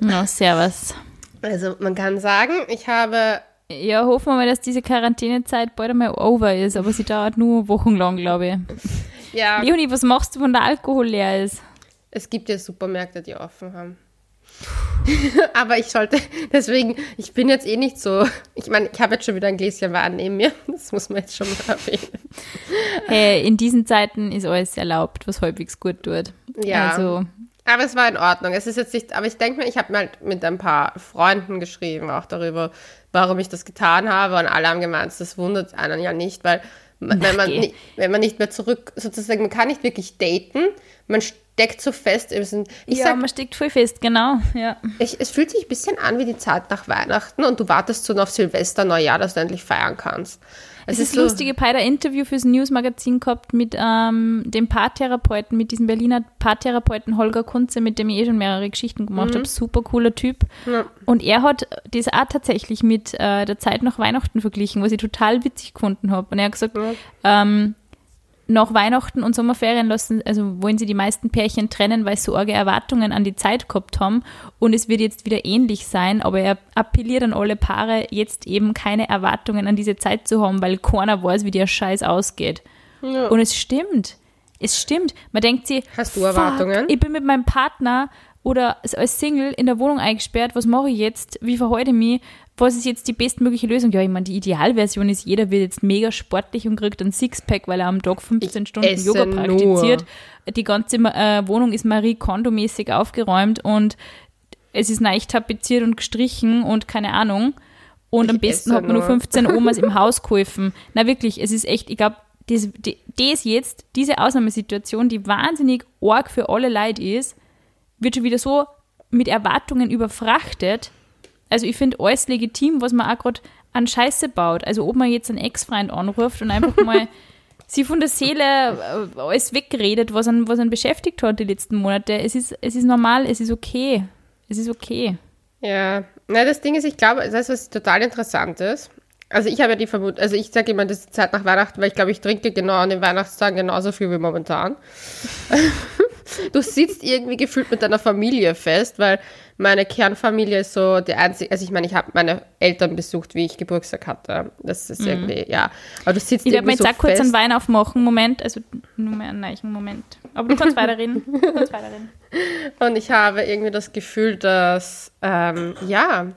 Na, servus. Also man kann sagen, ich habe Ja, hoffen wir mal, dass diese Quarantänezeit bald einmal over ist, aber sie dauert nur wochenlang, glaube ich. Ja, Leonie, was machst du, wenn der Alkohol leer ist? es gibt ja Supermärkte, die offen haben. Aber ich sollte, deswegen, ich bin jetzt eh nicht so, ich meine, ich habe jetzt schon wieder ein Gläschen Wein neben mir, das muss man jetzt schon mal erwähnen. Hey, in diesen Zeiten ist alles erlaubt, was halbwegs gut tut. Ja. Also, Aber es war in Ordnung. Es ist jetzt nicht, aber ich denke mir, ich habe halt mit ein paar Freunden geschrieben, auch darüber, warum ich das getan habe. Und alle haben gemeint, das wundert einen ja nicht, weil man- wenn man, geh. ni- wenn man nicht mehr zurück, sozusagen, man kann nicht wirklich daten, man steckt so fest. Ich ja, sag, man steckt voll fest, genau. Ja. ich, es fühlt sich ein bisschen an wie die Zeit nach Weihnachten und du wartest so auf Silvester, Neujahr, dass du endlich feiern kannst. Es ist lustig, ich habe heute ein Interview fürs Newsmagazin gehabt mit ähm, dem Paartherapeuten, mit diesem Berliner Paartherapeuten Holger Kunze, mit dem ich eh schon mehrere Geschichten gemacht habe. Super cooler Typ. Ja. Und er hat das auch tatsächlich mit äh, der Zeit nach Weihnachten verglichen, was ich total witzig gefunden habe. Und er hat gesagt, ähm, nach Weihnachten und Sommerferien lassen, also wollen sie die meisten Pärchen trennen, weil sie so arge Erwartungen an die Zeit gehabt haben. Und es wird jetzt wieder ähnlich sein, aber er appelliert an alle Paare, jetzt eben keine Erwartungen an diese Zeit zu haben, weil keiner weiß, wie der Scheiß ausgeht. Ja. Und es stimmt. Es stimmt. Man denkt sich, Hast du fuck, Erwartungen? Ich bin mit meinem Partner oder als Single in der Wohnung eingesperrt. Was mache ich jetzt? Wie verhalte ich mich? Was ist jetzt die bestmögliche Lösung? Ja, ich meine, die Idealversion ist, jeder wird jetzt mega sportlich und kriegt ein Sixpack, weil er am Tag 15 Ich Stunden Yoga nur. praktiziert. Die ganze äh, Wohnung ist Marie Kondo-mäßig aufgeräumt und es ist neu tapeziert und gestrichen und keine Ahnung. Und Ich am besten hat man nur nur. 15 Omas im Haus geholfen. Na wirklich, es ist echt, ich glaube, das, das jetzt, diese Ausnahmesituation, die wahnsinnig arg für alle Leute ist, wird schon wieder so mit Erwartungen überfrachtet. Also ich finde alles legitim, was man auch gerade an Scheiße baut. Also ob man jetzt einen Ex-Freund anruft und einfach mal sie von der Seele äh, alles wegredet, was einen, was einen beschäftigt hat die letzten Monate. Es ist, es ist normal, es ist okay. Es ist okay. Ja, na, das Ding ist, ich glaube, das, was total interessant ist, also ich habe ja die Vermutung, also ich sage immer, das ist die Zeit nach Weihnachten, weil ich glaube, ich trinke genau an den Weihnachtstagen genauso viel wie momentan. du sitzt irgendwie gefühlt mit deiner Familie fest, weil meine Kernfamilie ist so der einzige, also ich meine, ich habe meine Eltern besucht, wie ich Geburtstag hatte. Das ist irgendwie, ja. Aber du sitzt Ich werde mir irgendwie jetzt auch kurz fest. einen Wein aufmachen. Moment, also nur mehr einen neuen Moment. Aber du kannst weiterreden. Du kannst weiterreden. Und ich habe irgendwie das Gefühl, dass, ähm, ja,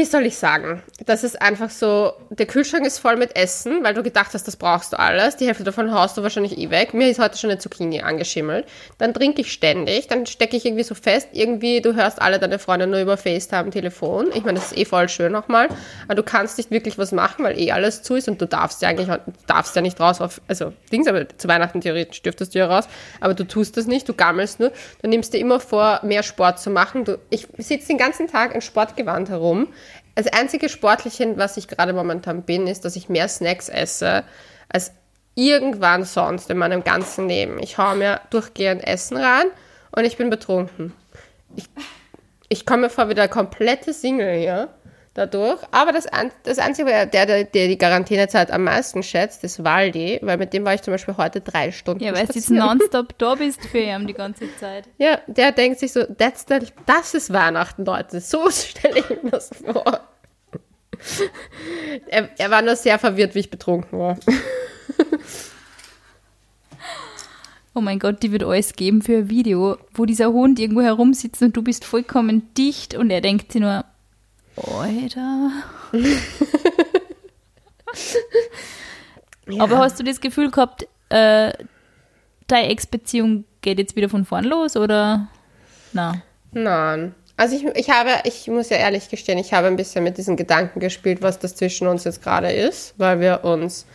wie soll ich sagen? Das ist einfach so, der Kühlschrank ist voll mit Essen, weil du gedacht hast, das brauchst du alles. Die Hälfte davon haust du wahrscheinlich eh weg. Mir ist heute schon eine Zucchini angeschimmelt. Dann trinke ich ständig, dann stecke ich irgendwie so fest, irgendwie, du hörst alle deine Freunde nur über FaceTime, Telefon. Ich meine, das ist eh voll schön nochmal, aber du kannst nicht wirklich was machen, weil eh alles zu ist und du darfst ja eigentlich, darfst ja nicht raus auf, also Dings, aber zu Weihnachten theoretisch dürftest du ja raus, aber du tust das nicht, du gammelst nur. Du nimmst dir immer vor, mehr Sport zu machen. Du, ich sitze den ganzen Tag in Sportgewand herum das einzige Sportliche, was ich gerade momentan bin, ist, dass ich mehr Snacks esse als irgendwann sonst in meinem ganzen Leben. Ich haue mir durchgehend Essen rein und ich bin betrunken. Ich, ich komme vor wie der komplette Single hier dadurch. Aber das, das Einzige, der, der, der die Quarantänezeit am meisten schätzt, ist Waldi, weil mit dem war ich zum Beispiel heute drei Stunden. Ja, weil du jetzt nonstop da bist für ihn die ganze Zeit. Ja, der denkt sich so, that's the, das ist Weihnachten, Leute. So stelle ich mir das vor. er, er war nur sehr verwirrt, wie ich betrunken war. Oh mein Gott, die wird alles geben für ein Video, wo dieser Hund irgendwo herumsitzt und du bist vollkommen dicht und er denkt sich nur, Alter. ja. Aber hast du das Gefühl gehabt, äh, deine Ex-Beziehung geht jetzt wieder von vorn los oder? Na. Nein. Also ich, ich habe, ich muss ja ehrlich gestehen, ich habe ein bisschen mit diesen Gedanken gespielt, was das zwischen uns jetzt gerade ist, weil wir uns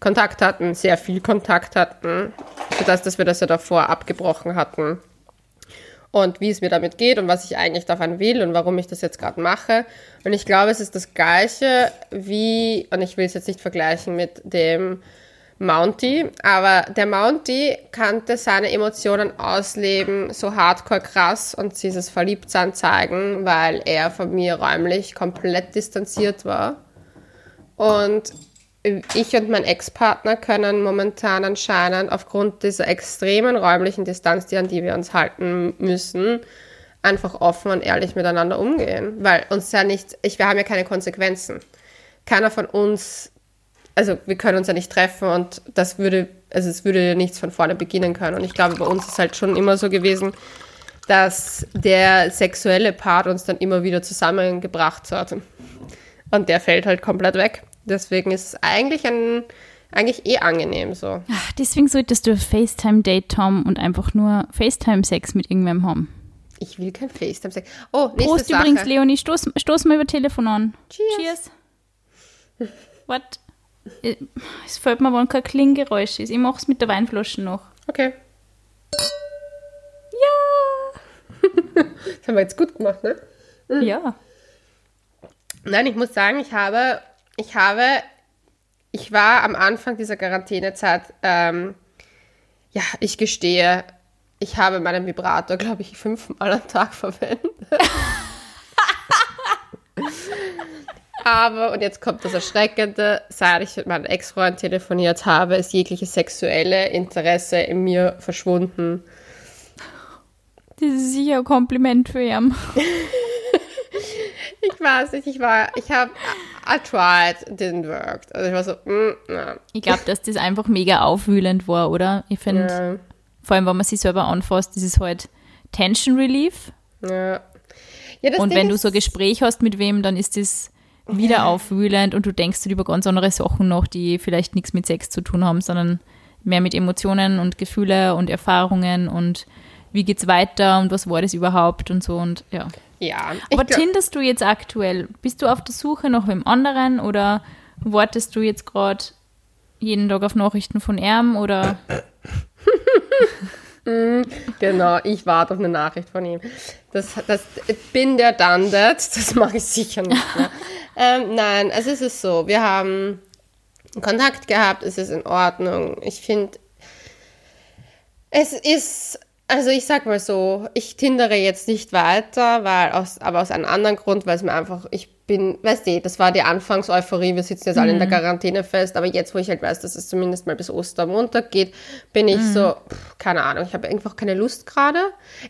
Kontakt hatten, sehr viel Kontakt hatten, sodass dass wir das ja davor abgebrochen hatten. Und wie es mir damit geht und was ich eigentlich davon will und warum ich das jetzt gerade mache. Und ich glaube, es ist das Gleiche wie, und ich will es jetzt nicht vergleichen mit dem Mounty, aber der Mounty kannte seine Emotionen ausleben, so hardcore krass und dieses Verliebtsein zeigen, weil er von mir räumlich komplett distanziert war. Und ich und mein Ex-Partner können momentan anscheinend aufgrund dieser extremen räumlichen Distanz, die an die wir uns halten müssen, einfach offen und ehrlich miteinander umgehen, weil uns ja nicht, ich, wir haben ja keine Konsequenzen. Keiner von uns also wir können uns ja nicht treffen und das würde, also es würde nichts von vorne beginnen können. Und ich glaube, bei uns ist halt schon immer so gewesen, dass der sexuelle Part uns dann immer wieder zusammengebracht hat. Und der fällt halt komplett weg. Deswegen ist es eigentlich ein, eigentlich eh angenehm so. Ach, deswegen solltest du FaceTime-Date Tom und einfach nur FaceTime-Sex mit irgendwem haben. Ich will kein FaceTime-Sex. Oh, nächste Prost Sache. übrigens, Leonie. Stoß, stoß mal über Telefon an. Cheers. Cheers. What? Es fällt mir, wann kein Klinggeräusch ist. Ich mache es mit der Weinflasche noch. Okay. Ja! das haben wir jetzt gut gemacht, ne? Mhm. Ja. Nein, ich muss sagen, ich habe, ich habe, ich war am Anfang dieser Quarantänezeit, ähm, ja, ich gestehe, ich habe meinen Vibrator, glaube ich, fünfmal am Tag verwendet. Aber, und jetzt kommt das Erschreckende, seit ich mit meinem Ex-Freund telefoniert habe, ist jegliches sexuelle Interesse in mir verschwunden. Das ist sicher ein Kompliment für ihn. ich weiß nicht, ich war, ich habe, I tried, didn't work. Also ich war so, mm, na. Ich glaube, dass das einfach mega aufwühlend war, oder? Ich finde, ja. vor allem, wenn man sich selber anfasst, das ist halt Tension Relief. Ja. ja und Ding wenn du so ein Gespräch hast mit wem, dann ist das wieder aufwühlend und du denkst über ganz andere Sachen noch, die vielleicht nichts mit Sex zu tun haben, sondern mehr mit Emotionen und Gefühle und Erfahrungen und wie geht's weiter und was war das überhaupt und so und ja. Ja. Aber tinderst du jetzt aktuell? Bist du auf der Suche nach wem anderen oder wartest du jetzt gerade jeden Tag auf Nachrichten von ihm oder? genau, ich warte auf eine Nachricht von ihm. Das, das bin der that, das mache ich sicher nicht mehr. ähm, nein, also es ist so, wir haben Kontakt gehabt, es ist in Ordnung. Ich finde, es ist, also ich sag mal so, ich tindere jetzt nicht weiter, weil aus, aber aus einem anderen Grund, weil es mir einfach, ich bin, weißt du, das war die Anfangseuphorie, wir sitzen jetzt mhm. alle in der mhm. Quarantäne fest, aber jetzt, wo ich halt weiß, dass es zumindest mal bis Ostermontag geht, bin ich mhm. so, pff, keine Ahnung, ich habe einfach keine Lust gerade.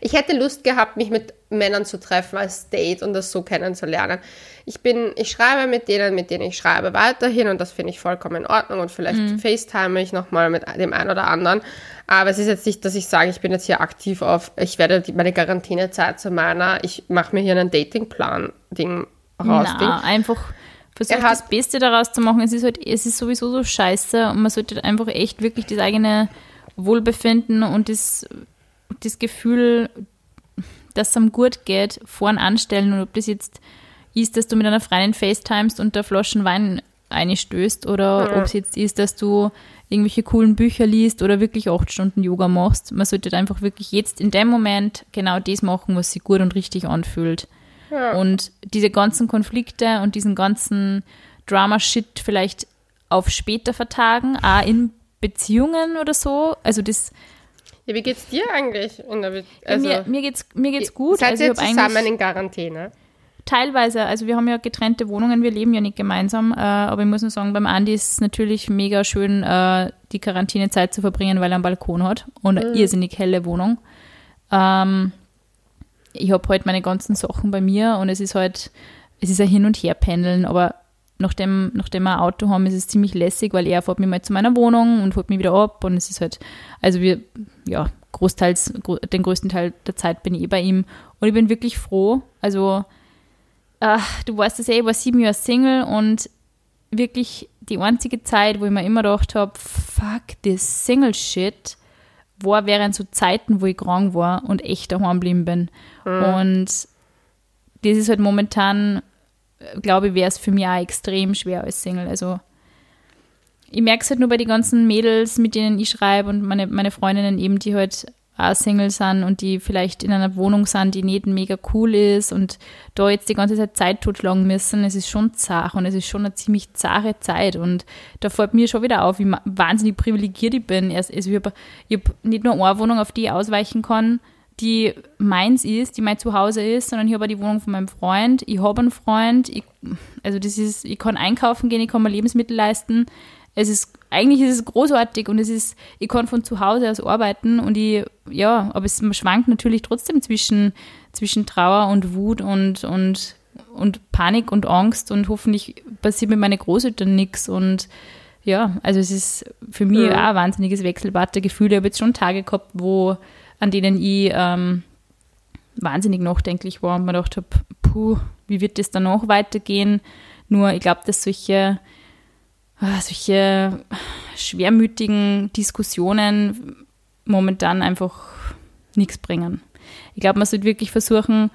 Ich hätte Lust gehabt, mich mit Männern zu treffen als Date und das so kennenzulernen. Ich bin, ich schreibe mit denen, mit denen ich schreibe, weiterhin und das finde ich vollkommen in Ordnung und vielleicht mhm. FaceTime ich nochmal mit dem einen oder anderen. Aber es ist jetzt nicht, dass ich sage, ich bin jetzt hier aktiv auf, ich werde die, meine Quarantänezeit zu meiner, ich mache mir hier einen Datingplan-Ding rausding. Na, einfach versucht Er das Beste daraus zu machen. Es ist halt, es ist sowieso so scheiße und man sollte einfach echt wirklich das eigene Wohlbefinden und das, das Gefühl, dass es einem gut geht, vorn anstellen und ob das jetzt ist, dass du mit einer Freundin FaceTimest und da Flaschen Wein einstößt oder Ja. ob es jetzt ist, dass du irgendwelche coolen Bücher liest oder wirklich acht Stunden Yoga machst. Man sollte einfach wirklich jetzt in dem Moment genau das machen, was sich gut und richtig anfühlt. Ja. Und diese ganzen Konflikte und diesen ganzen Drama-Shit vielleicht auf später vertagen, auch in Beziehungen oder so. Also das, Ja, wie geht's dir eigentlich? In der Be ja, mir, mir geht's, mir geht's gut. Seid also ihr zusammen eigentlich in Quarantäne? teilweise, also wir haben ja getrennte Wohnungen, wir leben ja nicht gemeinsam, äh, aber ich muss nur sagen, beim Andi ist es natürlich mega schön, äh, die Quarantänezeit zu verbringen, weil er einen Balkon hat und eine irrsinnig helle Wohnung. Ähm, ich habe halt meine ganzen Sachen bei mir und es ist halt, es ist ein Hin- und Herpendeln, aber nachdem, nachdem wir ein Auto haben, ist es ziemlich lässig, weil er fährt mich mal zu meiner Wohnung und fährt mich wieder ab und es ist halt, also wir, ja, großteils, gro den größten Teil der Zeit bin ich eh bei ihm und ich bin wirklich froh, also ach, du weißt es ja, ich war sieben Jahre Single und wirklich die einzige Zeit, wo ich mir immer gedacht habe, fuck, this Single-Shit, war während so Zeiten, wo ich krank war und echt daheim geblieben bin. Und das ist halt momentan, glaube ich, wäre es für mich auch extrem schwer als Single. Also ich merke es halt nur bei den ganzen Mädels, mit denen ich schreibe und meine, meine Freundinnen eben, die halt auch Single sind und die vielleicht in einer Wohnung sind, die nicht mega cool ist und da jetzt die ganze Zeit Zeit totschlagen müssen. Es ist schon zart und es ist schon eine ziemlich zahre Zeit und da fällt mir schon wieder auf, wie wahnsinnig privilegiert ich bin. Also ich habe hab nicht nur eine Wohnung, auf die ich ausweichen kann, die meins ist, die mein Zuhause ist, sondern ich habe die Wohnung von meinem Freund. Ich habe einen Freund. Ich, also das ist, ich kann einkaufen gehen, ich kann mir Lebensmittel leisten. Es ist, eigentlich ist es großartig und es ist, ich kann von zu Hause aus arbeiten und ich, ja, aber es schwankt natürlich trotzdem zwischen, zwischen Trauer und Wut und, und, und Panik und Angst und hoffentlich passiert mit meinen Großeltern nichts und ja, also es ist für mich Ja. auch ein wahnsinniges wechselbarte Gefühl. Ich habe jetzt schon Tage gehabt, wo, an denen ich ähm, wahnsinnig nachdenklich war und mir gedacht habe, puh, wie wird das danach weitergehen? Nur ich glaube, dass solche, solche schwermütigen Diskussionen momentan einfach nichts bringen. Ich glaube, man sollte wirklich versuchen,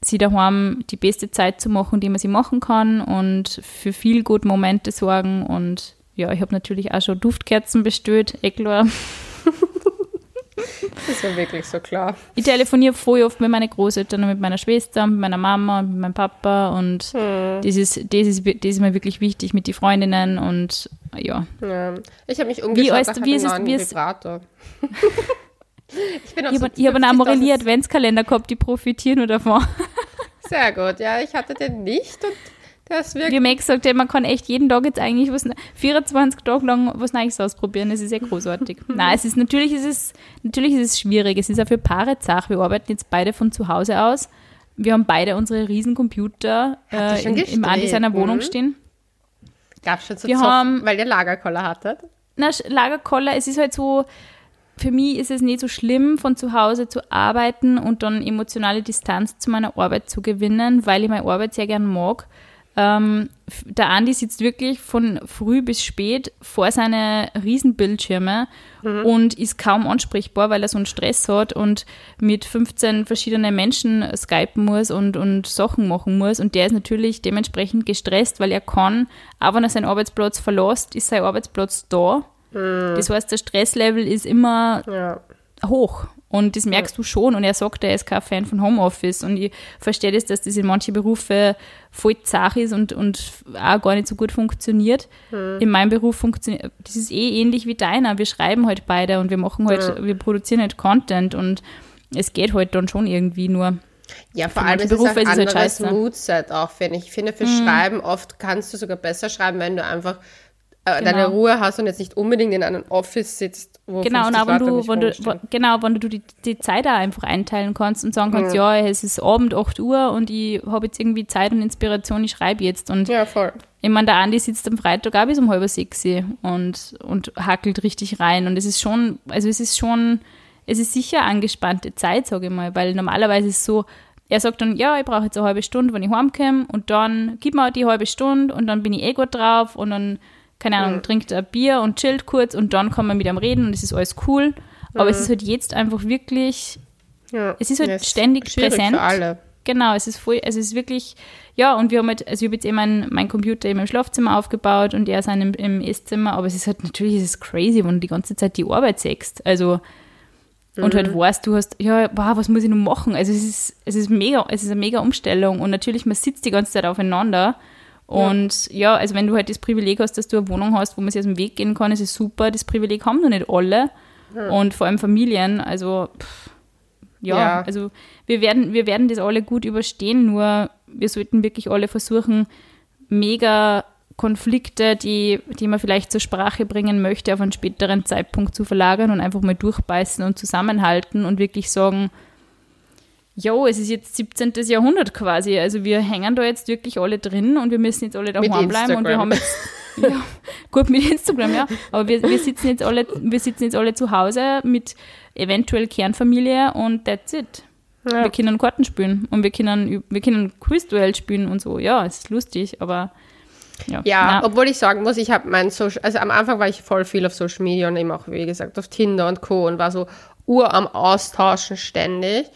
sie daheim die beste Zeit zu machen, die man sie machen kann und für viel gute Momente sorgen. Und ja, ich habe natürlich auch schon Duftkerzen bestellt, eh. Das ist ja wirklich so klar. Ich telefoniere voll oft mit meinen Großeltern und mit meiner Schwester, mit meiner Mama und mit meinem Papa und Hm. das, ist, das, ist, das ist mir wirklich wichtig mit den Freundinnen und ja. Ja. Ich habe mich umgeschaut Wie ist- nach wie einem ist neuen Vibrator. ich bin auf Ich so habe ich einen 50.000 Amorelie Adventskalender gehabt, die profitieren nur davon. Sehr gut. Ja, ich hatte den nicht und der ist Wie gesagt hat, man kann echt jeden Tag jetzt eigentlich was, 24 Tage lang was Neues ausprobieren. Das ist ja großartig. Nein, es ist, natürlich ist es, natürlich ist es schwierig. Es ist auch für Paare Sache. Wir arbeiten jetzt beide von zu Hause aus. Wir haben beide unsere riesen Computer äh, in, im Andi seiner? Wohnung stehen. Gab schon Wir Zoff, haben- weil ihr Lagerkoller hattet. Na, Lagerkoller, es ist halt so, für mich ist es nicht so schlimm, von zu Hause zu arbeiten und dann emotionale Distanz zu meiner Arbeit zu gewinnen, weil ich meine Arbeit sehr gern mag. Ähm, der Andi sitzt wirklich von früh bis spät vor seine Riesenbildschirme und ist kaum ansprechbar, weil er so einen Stress hat und mit 15 verschiedenen Menschen skypen muss und, und Sachen machen muss. Und der ist natürlich dementsprechend gestresst, weil er kann, auch wenn er seinen Arbeitsplatz verlässt, ist sein Arbeitsplatz da. Das heißt, der Stresslevel ist immer Ja. hoch. Und das merkst du schon. Und er sagt, er ist kein Fan von Homeoffice. Und ich verstehe das, dass das in manchen Berufen voll zach ist und, und auch gar nicht so gut funktioniert. In meinem Beruf funktioniert, das ist eh ähnlich wie deiner. Wir schreiben halt beide und wir machen halt, Ja. wir produzieren halt Content und es geht halt dann schon irgendwie nur. Ja, vor allem ist es Berufe ein ist es halt anderes scheiße. Moodset auch, finde ich. Ich finde, für Schreiben oft kannst du sogar besser schreiben, wenn du einfach Genau. deine Ruhe hast und jetzt nicht unbedingt in einem Office sitzt, wo Genau, und 50 auch wenn du, wenn du, wo- genau, wenn du die, die Zeit auch einfach einteilen kannst und sagen kannst, ja, es ist Abend, 8 Uhr und ich habe jetzt irgendwie Zeit und Inspiration, ich schreibe jetzt. Und Ja, voll. ich meine, der Andi sitzt am Freitag auch bis um halb sechs und, und hackelt richtig rein. Und es ist schon, also es ist schon, es ist sicher angespannte Zeit, sage ich mal, weil normalerweise ist es so, er sagt dann, ja, ich brauche jetzt eine halbe Stunde, wenn ich heimkomme und dann gib mir die halbe Stunde und dann bin ich eh gut drauf und dann, keine Ahnung, Mhm. trinkt er Bier und chillt kurz und dann kann man mit ihm reden und es ist alles cool. Aber es Mhm. ist halt jetzt einfach wirklich, Ja. Es ist halt Ja, ständig schwierig präsent. Für alle. genau, es ist voll, also es ist wirklich, ja, und wir haben halt, also ich habe jetzt eben meinen mein Computer eben im Schlafzimmer aufgebaut und er seinen im, im Esszimmer, aber es ist halt, natürlich ist es crazy, wenn du die ganze Zeit die Arbeit sechst. Also, und halt Mhm. weißt, du hast, ja, wow, was muss ich noch machen? Also es ist, es ist mega, es ist eine mega Umstellung und natürlich, man sitzt die ganze Zeit aufeinander und ja. also wenn du halt das Privileg hast, dass du eine Wohnung hast, wo man sich aus dem Weg gehen kann, ist es super. Das Privileg haben noch nicht alle und vor allem Familien, also pff, ja, Ja. also wir werden, wir werden das alle gut überstehen, nur wir sollten wirklich alle versuchen, mega Konflikte, die, die man vielleicht zur Sprache bringen möchte, auf einen späteren Zeitpunkt zu verlagern und einfach mal durchbeißen und zusammenhalten und wirklich sagen, jo, es ist jetzt 17. Jahrhundert quasi, also wir hängen da jetzt wirklich alle drin und wir müssen jetzt alle daheim bleiben und wir haben jetzt ja, gut mit Instagram, ja. Aber wir, wir sitzen jetzt alle, wir sitzen jetzt alle zu Hause mit eventuell Kernfamilie und that's it. Ja. Wir können Karten spielen und wir können, wir können Quizduell spielen und so. Ja, es ist lustig, aber ja. Ja, obwohl ich sagen muss, ich habe mein Social, also am Anfang war ich voll viel auf Social Media und eben auch, wie gesagt, auf Tinder und Co. und war so ur am Austauschen ständig.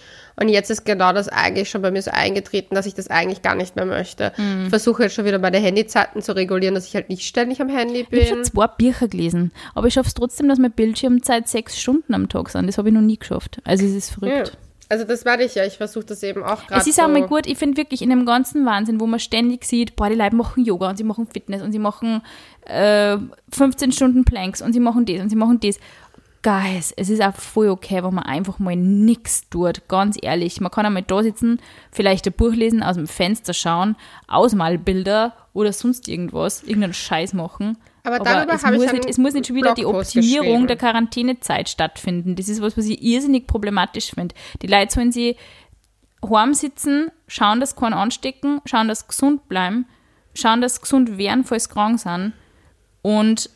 Und jetzt ist genau das eigentlich schon bei mir so eingetreten, dass ich das eigentlich gar nicht mehr möchte. Mhm. Ich versuche jetzt schon wieder meine Handyzeiten zu regulieren, dass ich halt nicht ständig am Handy ich habe schon bin. zwei Bücher gelesen, aber ich schaffe es trotzdem, dass meine Bildschirmzeit sechs Stunden am Tag sind. Das habe ich noch nie geschafft. Also es ist Ja. verrückt. Also das meine ich ja, ich versuche das eben auch gerade Es ist auch mal gut, ich finde wirklich in dem ganzen Wahnsinn, wo man ständig sieht, boah, die Leute machen Yoga und sie machen Fitness und sie machen äh, 15 Stunden Planks und sie machen das und sie machen das. Guys, es ist auch voll okay, wenn man einfach mal nichts tut, ganz ehrlich. Man kann einmal da sitzen, vielleicht ein Buch lesen, aus dem Fenster schauen, Ausmalbilder oder sonst irgendwas, irgendeinen Scheiß machen. Aber darüber es, habe ich nicht, es muss nicht schon wieder die Optimierung der Quarantänezeit stattfinden. Das ist was, was ich irrsinnig problematisch finde. Die Leute sollen sie heim sitzen, schauen, dass keinen anstecken, schauen, dass sie gesund bleiben, schauen, dass sie gesund werden, falls sie krank sind. Und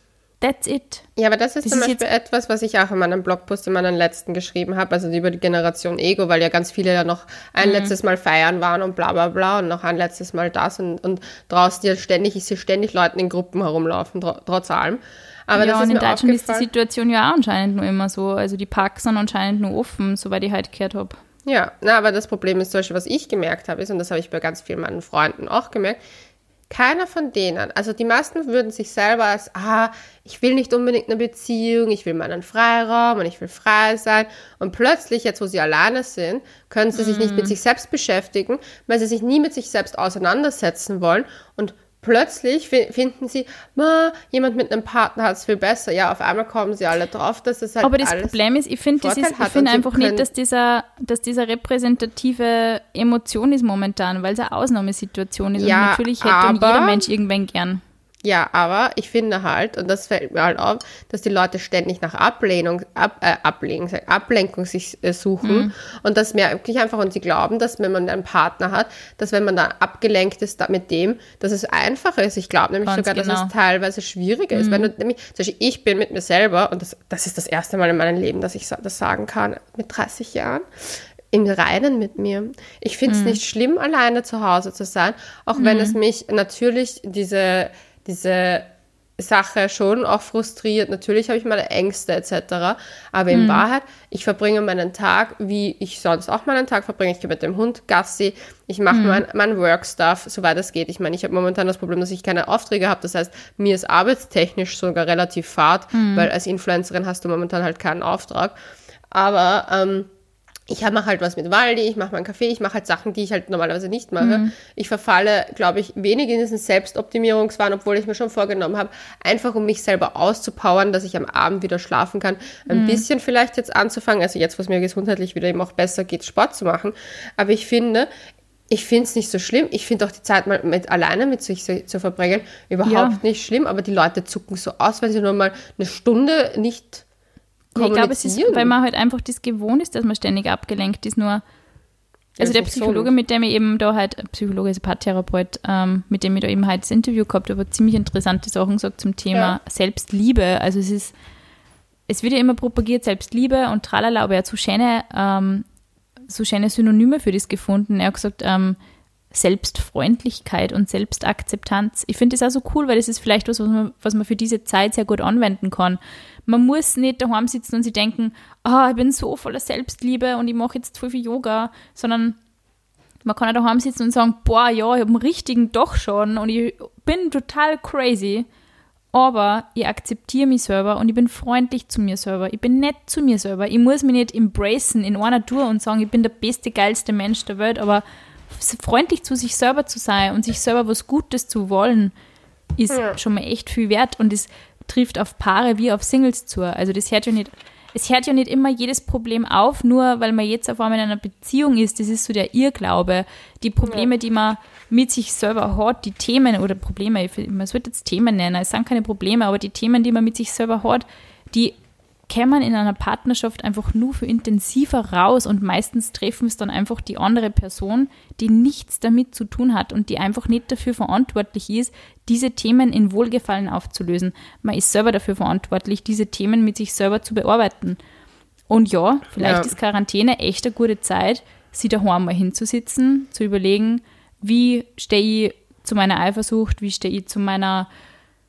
that's it. Ja, aber das ist Das zum ist Beispiel etwas, was ich auch in meinem Blogpost, in meinem letzten geschrieben habe, also über die Generation Ego, weil ja ganz viele ja noch ein Mhm. letztes Mal feiern waren und bla bla bla und noch ein letztes Mal das und, und draußen ja ständig, ich sehe ständig Leuten in Gruppen herumlaufen, tro trotz allem. Aber ja, das und ist in mir Deutschland ist die. Situation ja auch anscheinend nur immer so. Also die Parks sind anscheinend nur offen, soweit ich halt gehört habe. Ja, na, aber das Problem ist zum Beispiel, was ich gemerkt habe, ist, und das habe ich bei ganz vielen meinen Freunden auch gemerkt, keiner von denen, also die meisten würden sich selber als, ah, ich will nicht unbedingt eine Beziehung, ich will meinen Freiraum und ich will frei sein. Und plötzlich, jetzt wo sie alleine sind, können sie sich nicht mit sich selbst beschäftigen, weil sie sich nie mit sich selbst auseinandersetzen wollen. Und plötzlich fi- finden sie, ma, jemand mit einem Partner hat es viel besser. Ja, auf einmal kommen sie alle drauf, dass es halt Aber das Problem ist, ich finde das Vorteil ist, ich hat finde und sie einfach nicht, dass dieser, dass dieser repräsentative Emotion ist momentan, weil es eine Ausnahmesituation ist. Ja, und natürlich hätte aber- jeder Mensch irgendwann gern. Ja, aber ich finde halt, und das fällt mir halt auf, dass die Leute ständig nach Ablehnung, ab, äh, Ablehnung, Ablenkung sich äh, suchen. Und das merke ich einfach, und sie glauben, dass wenn man einen Partner hat, dass wenn man da abgelenkt ist da mit dem, dass es einfacher ist. Ich glaube nämlich Ganz sogar, dass genau. es teilweise schwieriger ist. Wenn du nämlich, zum Beispiel, ich bin mit mir selber, und das, das ist das erste Mal in meinem Leben, dass ich das sagen kann, mit 30 Jahren, im Reinen mit mir. Ich finde es nicht schlimm, alleine zu Hause zu sein, auch wenn es mich natürlich diese, diese Sache schon auch frustriert. Natürlich habe ich meine Ängste etc. Aber in Wahrheit, ich verbringe meinen Tag, wie ich sonst auch meinen Tag verbringe. Ich gehe mit dem Hund Gassi, ich mache mein, mein Work-Stuff, soweit es geht. Ich meine, ich habe momentan das Problem, dass ich keine Aufträge habe. Das heißt, mir ist arbeitstechnisch sogar relativ fad, weil als Influencerin hast du momentan halt keinen Auftrag. Aber ähm, ich mache halt was mit Waldi, ich mache meinen Kaffee, ich mache halt Sachen, die ich halt normalerweise nicht mache. Ich verfalle, glaube ich, wenig in diesen Selbstoptimierungswahn, obwohl ich mir schon vorgenommen habe, einfach um mich selber auszupowern, dass ich am Abend wieder schlafen kann, ein bisschen vielleicht jetzt anzufangen, also jetzt, wo es mir gesundheitlich wieder eben auch besser geht, Sport zu machen. Aber ich finde, ich finde es nicht so schlimm. Ich finde auch die Zeit mal mit alleine mit sich zu, zu verbringen überhaupt Ja. nicht schlimm, aber die Leute zucken so aus, weil sie nur mal eine Stunde nicht Ja, ich glaube, es ist, weil man halt einfach das gewohnt ist, dass man ständig abgelenkt ist. Nur, also ist der Psychologe, gesund. mit dem ich eben da halt, Psychologe ist ein Paartherapeut, ähm, mit dem ich da eben halt das Interview gehabt habe, hat ziemlich interessante Sachen gesagt zum Thema Ja. Selbstliebe. Also es ist, es wird ja immer propagiert, Selbstliebe und tralala, aber ja zu schöne ähm, so schöne Synonyme für das gefunden. Er hat gesagt, ähm, Selbstfreundlichkeit und Selbstakzeptanz. Ich finde das auch so cool, weil das ist vielleicht was, was man, was man für diese Zeit sehr gut anwenden kann. Man muss nicht daheim sitzen und sich denken, ah, oh, ich bin so voller Selbstliebe und ich mache jetzt voll viel Yoga, sondern man kann auch daheim sitzen und sagen, boah, ja, ich habe einen richtigen doch schon und ich bin total crazy, aber ich akzeptiere mich selber und ich bin freundlich zu mir selber. Ich bin nett zu mir selber. Ich muss mich nicht embracen in einer Tour und sagen, ich bin der beste, geilste Mensch der Welt, aber freundlich zu sich selber zu sein und sich selber was Gutes zu wollen, ist ja. schon mal echt viel wert und es trifft auf Paare wie auf Singles zu. Also das hört ja nicht, es hört ja nicht immer jedes Problem auf, nur weil man jetzt auf einmal in einer Beziehung ist. Das ist so der Irrglaube. Die Probleme, ja. die man mit sich selber hat, die Themen oder Probleme, man sollte jetzt Themen nennen, es sind keine Probleme, aber die Themen, die man mit sich selber hat, die kämen in einer Partnerschaft einfach nur für intensiver raus und meistens treffen es dann einfach die andere Person, die nichts damit zu tun hat und die einfach nicht dafür verantwortlich ist, diese Themen in Wohlgefallen aufzulösen. Man ist selber dafür verantwortlich, diese Themen mit sich selber zu bearbeiten. Und ja, vielleicht ja. ist Quarantäne echt eine gute Zeit, sie daheim mal hinzusitzen, zu überlegen, wie stehe ich zu meiner Eifersucht, wie stehe ich zu meiner,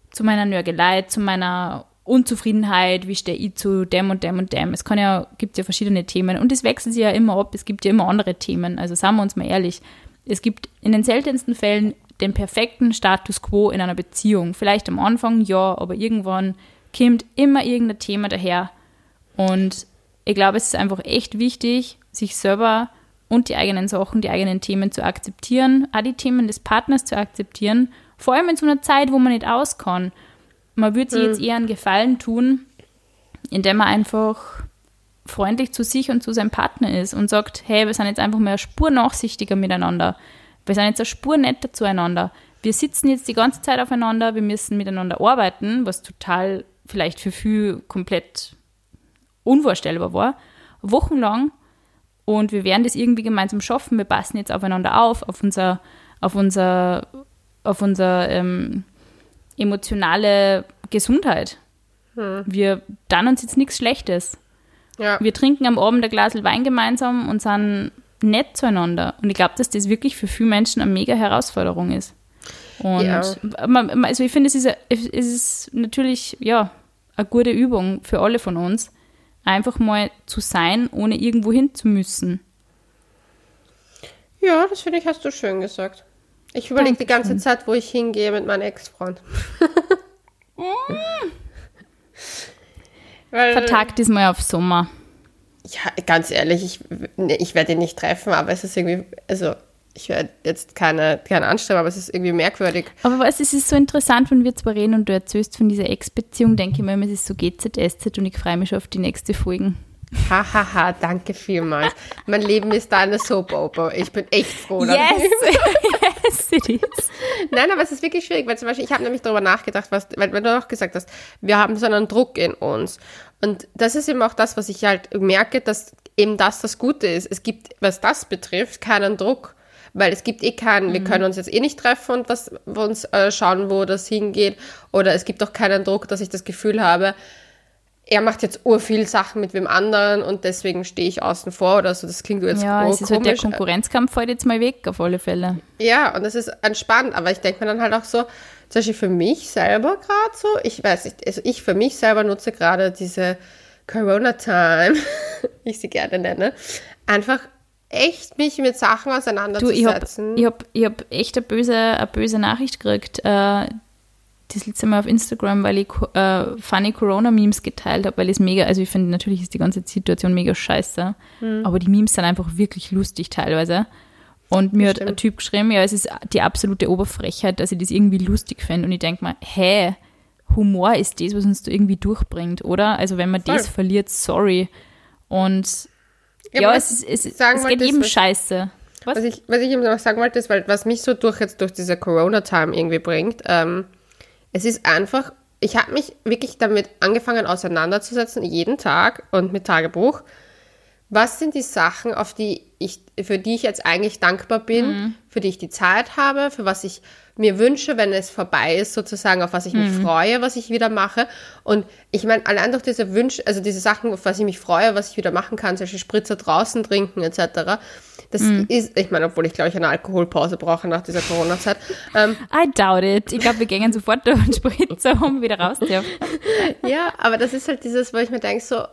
zu meiner Nörgelei, zu meiner Unzufriedenheit, wie stehe ich zu dem und dem und dem. Es kann ja, gibt ja verschiedene Themen und es wechselt sich ja immer ab, es gibt ja immer andere Themen. Also sagen wir uns mal ehrlich, es gibt in den seltensten Fällen den perfekten Status quo in einer Beziehung. Vielleicht am Anfang ja, aber irgendwann kommt immer irgendein Thema daher. Und ich glaube, es ist einfach echt wichtig, sich selber und die eigenen Sachen, die eigenen Themen zu akzeptieren, auch die Themen des Partners zu akzeptieren, vor allem in so einer Zeit, wo man nicht aus kann man würde sich mhm. jetzt eher einen Gefallen tun, indem man einfach freundlich zu sich und zu seinem Partner ist und sagt, hey, wir sind jetzt einfach mal eine Spur nachsichtiger miteinander. Wir sind jetzt eine Spur netter zueinander. Wir sitzen jetzt die ganze Zeit aufeinander, wir müssen miteinander arbeiten, was total vielleicht für viele komplett unvorstellbar war, wochenlang. Und wir werden das irgendwie gemeinsam schaffen. Wir passen jetzt aufeinander auf, auf unser, auf unser, auf unser ähm, emotionale Gesundheit. Hm. Wir dann uns jetzt nichts Schlechtes. Ja. Wir trinken am Abend ein Glas Wein gemeinsam und sind nett zueinander. Und ich glaube, dass das wirklich für viele Menschen eine mega Herausforderung ist. Und ja. man, also ich finde, es ist, es ist natürlich ja, eine gute Übung für alle von uns, einfach mal zu sein, ohne irgendwo hin zu müssen. Ja, das finde ich, hast du schön gesagt. Ich überlege die ganze Zeit, wo ich hingehe mit meinem Ex-Freund. Vertagt diesmal auf Sommer. Ja, ganz ehrlich, ich, ich werde ihn nicht treffen, aber es ist irgendwie, also ich werde jetzt keine, keine anstreben, aber es ist irgendwie merkwürdig. Aber was, es ist so interessant, wenn wir zwar reden und du erzählst von dieser Ex-Beziehung, denke ich mir immer, es ist so GZSZ und ich freue mich schon auf die nächste Folgen. Hahaha, ha, ha, danke vielmals. mein Leben ist da eine Soap-Opera. Ich bin echt froh. Yes, yes it is. Nein, aber es ist wirklich schwierig, weil zum Beispiel, ich habe nämlich darüber nachgedacht, was, weil, weil du auch gesagt hast, wir haben so einen Druck in uns. Und das ist eben auch das, was ich halt merke, dass eben das das Gute ist. Es gibt, was das betrifft, keinen Druck. Weil es gibt eh keinen, mhm. wir können uns jetzt eh nicht treffen und was, uns äh, schauen, wo das hingeht. Oder es gibt auch keinen Druck, dass ich das Gefühl habe, er macht jetzt urviel Sachen mit wem anderen und deswegen stehe ich außen vor oder so. Das klingt jetzt Ja, es ist halt der Konkurrenzkampf fällt jetzt mal weg, auf alle Fälle. Ja, und das ist entspannt, aber ich denke mir dann halt auch so, zum Beispiel für mich selber gerade so, ich weiß nicht, also ich für mich selber nutze gerade diese Corona-Time, ich sie gerne nenne, einfach echt mich mit Sachen auseinanderzusetzen. Du, ich habe ich hab, ich hab echt eine böse, eine böse Nachricht gekriegt. Äh, das letzte Mal auf Instagram, weil ich äh, funny Corona-Memes geteilt habe, weil es mega, also ich finde, natürlich ist die ganze Situation mega scheiße, mhm. aber die Memes sind einfach wirklich lustig teilweise. Und mir hat ein Typ geschrieben, ja, es ist die absolute Oberfrechheit, dass ich das irgendwie lustig finde. Und ich denke mal, hä, Humor ist das, was uns da irgendwie durchbringt, oder? Also wenn man Voll. das verliert, sorry. Und ja, ja es, es, es, es geht eben scheiße. Was? Was, ich, was ich eben noch sagen wollte, ist, weil was mich so durch jetzt durch diese Corona-Time irgendwie bringt, ähm, es ist einfach, ich habe mich wirklich damit angefangen auseinanderzusetzen, jeden Tag und mit Tagebuch. Was sind die Sachen, auf die ich, für die ich jetzt eigentlich dankbar bin, Mhm. für die ich die Zeit habe, für was ich mir wünsche, wenn es vorbei ist, sozusagen, auf was ich mich Mhm. freue, was ich wieder mache. Und ich meine, allein durch diese Wünsche, also diese Sachen, auf was ich mich freue, was ich wieder machen kann, solche Spritzer draußen trinken, etc., das Mhm. ist, ich meine, obwohl ich glaube ich eine Alkoholpause brauche nach dieser Corona-Zeit. Ähm, I doubt it. Ich glaube, wir gehen sofort durch und Spritzer, um wieder raus dürfen. Ja, aber das ist halt dieses, wo ich mir denke, so,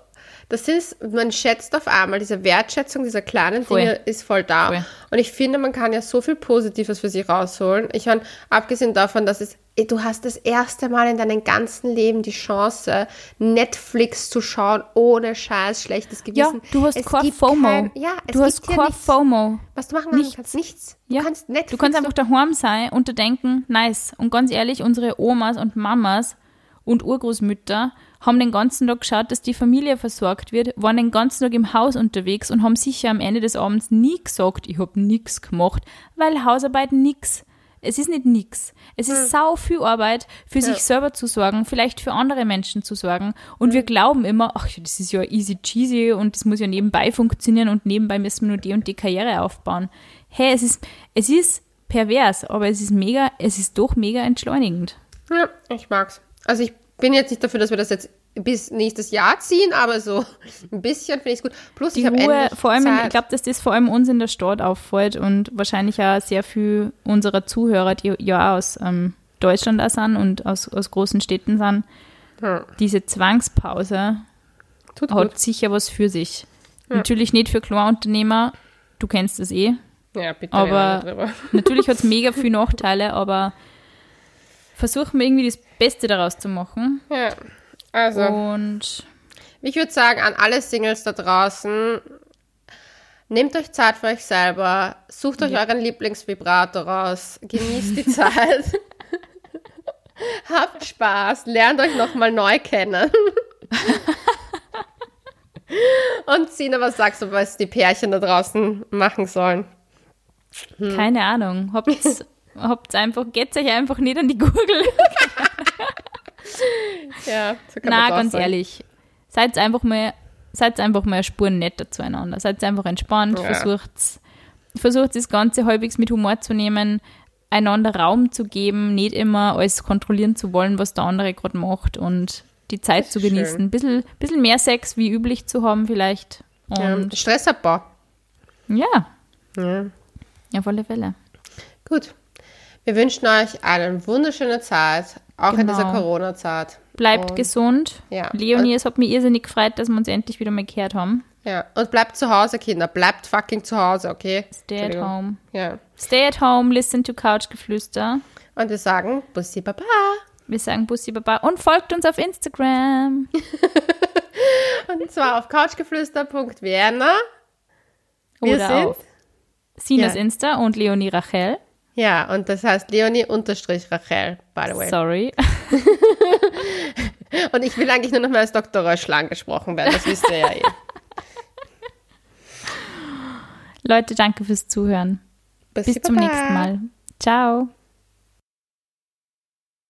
das ist, man schätzt auf einmal, diese Wertschätzung dieser kleinen Voll. Dinge ist voll da. Voll. Und ich finde, man kann ja so viel Positives für sich rausholen. Ich meine, abgesehen davon, dass es, ey, du hast das erste Mal in deinem ganzen Leben die Chance, Netflix zu schauen, ohne scheiß schlechtes Ja, Gewissen. du hast Es kein FOMO. kein- ja, es du hast kein nichts, FOMO. Was du machen Nichts. kannst. Nichts. Du Ja. kannst Netflix Du kannst einfach daheim sein und dir denken, nice. Und ganz ehrlich, unsere Omas und Mamas und Urgroßmütter haben den ganzen Tag geschaut, dass die Familie versorgt wird, waren den ganzen Tag im Haus unterwegs und haben sicher am Ende des Abends nie gesagt, ich habe nichts gemacht, weil Hausarbeit nix. Es ist nicht nix. Es ist sau viel Arbeit, für sich selber zu sorgen, vielleicht für andere Menschen zu sorgen. Und wir glauben immer, ach, ja, das ist ja easy cheesy und das muss ja nebenbei funktionieren und nebenbei müssen wir nur die und die Karriere aufbauen. Hey, es ist, es ist pervers, aber es ist mega, es ist doch mega entschleunigend. Ja, ich mag's. Also ich bin jetzt nicht dafür, dass wir das jetzt bis nächstes Jahr ziehen, aber so ein bisschen finde ich es gut. Plus Die ich habe Ruhe, vor allem, in- ich glaube, dass das vor allem uns in der Stadt auffällt und wahrscheinlich auch sehr viel unserer Zuhörer, die ja aus ähm, Deutschland auch sind und aus, aus großen Städten sind, Ja, diese Zwangspause tut hat gut. sicher was für sich. Natürlich nicht für Kleinunternehmer, du kennst das eh. Ja, bitte Aber-. Natürlich hat es mega viele Nachteile, aber versuchen wir irgendwie das Beste daraus zu machen. Ja. Also, Und ich würde sagen, an alle Singles da draußen, nehmt euch Zeit für euch selber, sucht euch euren Lieblingsvibrator raus, genießt die Zeit. Habt Spaß, lernt euch nochmal neu kennen. Und Sina, was sagst du, was die Pärchen da draußen machen sollen? Hm. keine Ahnung, habt's, habt's einfach, geht's euch einfach nicht an die Gurgel. Ja, so kann Na, ganz sagen. ehrlich, seid einfach mal, seid einfach mal eine Spur netter zueinander. Seid einfach entspannt, Ja. versucht, versucht das Ganze halbwegs mit Humor zu nehmen, einander Raum zu geben, nicht immer alles kontrollieren zu wollen, was der andere gerade macht und die Zeit zu schön. genießen. Ein bisschen, bisschen mehr Sex wie üblich zu haben vielleicht. Ja, Und Stressabbau. ja, Ja. auf alle Fälle. Gut. Wir wünschen euch eine wunderschöne Zeit, auch in Genau. dieser Corona-Zeit. Bleibt Und- gesund. Ja. Leonie, es hat mich irrsinnig gefreut, dass wir uns endlich wieder mal gehört haben. Ja, und bleibt zu Hause, Kinder. Bleibt fucking zu Hause, okay? Stay at home. Ja. Stay at home, listen to Couchgeflüster. Und wir sagen Bussi Baba. Wir sagen Bussi Baba und folgt uns auf Instagram. Und zwar auf couchgeflüster.vienna. Oder sind- auf Sinas Ja. Insta und Leonie Rachel. Ja, und das heißt Leonie unterstrich Rachel, by the way. Sorry. Und ich will eigentlich nur noch mal als Dr. Röschel angesprochen werden, das wisst ihr ja eh. Leute, danke fürs Zuhören. Bussi Bis zum nächsten Mal. Ciao.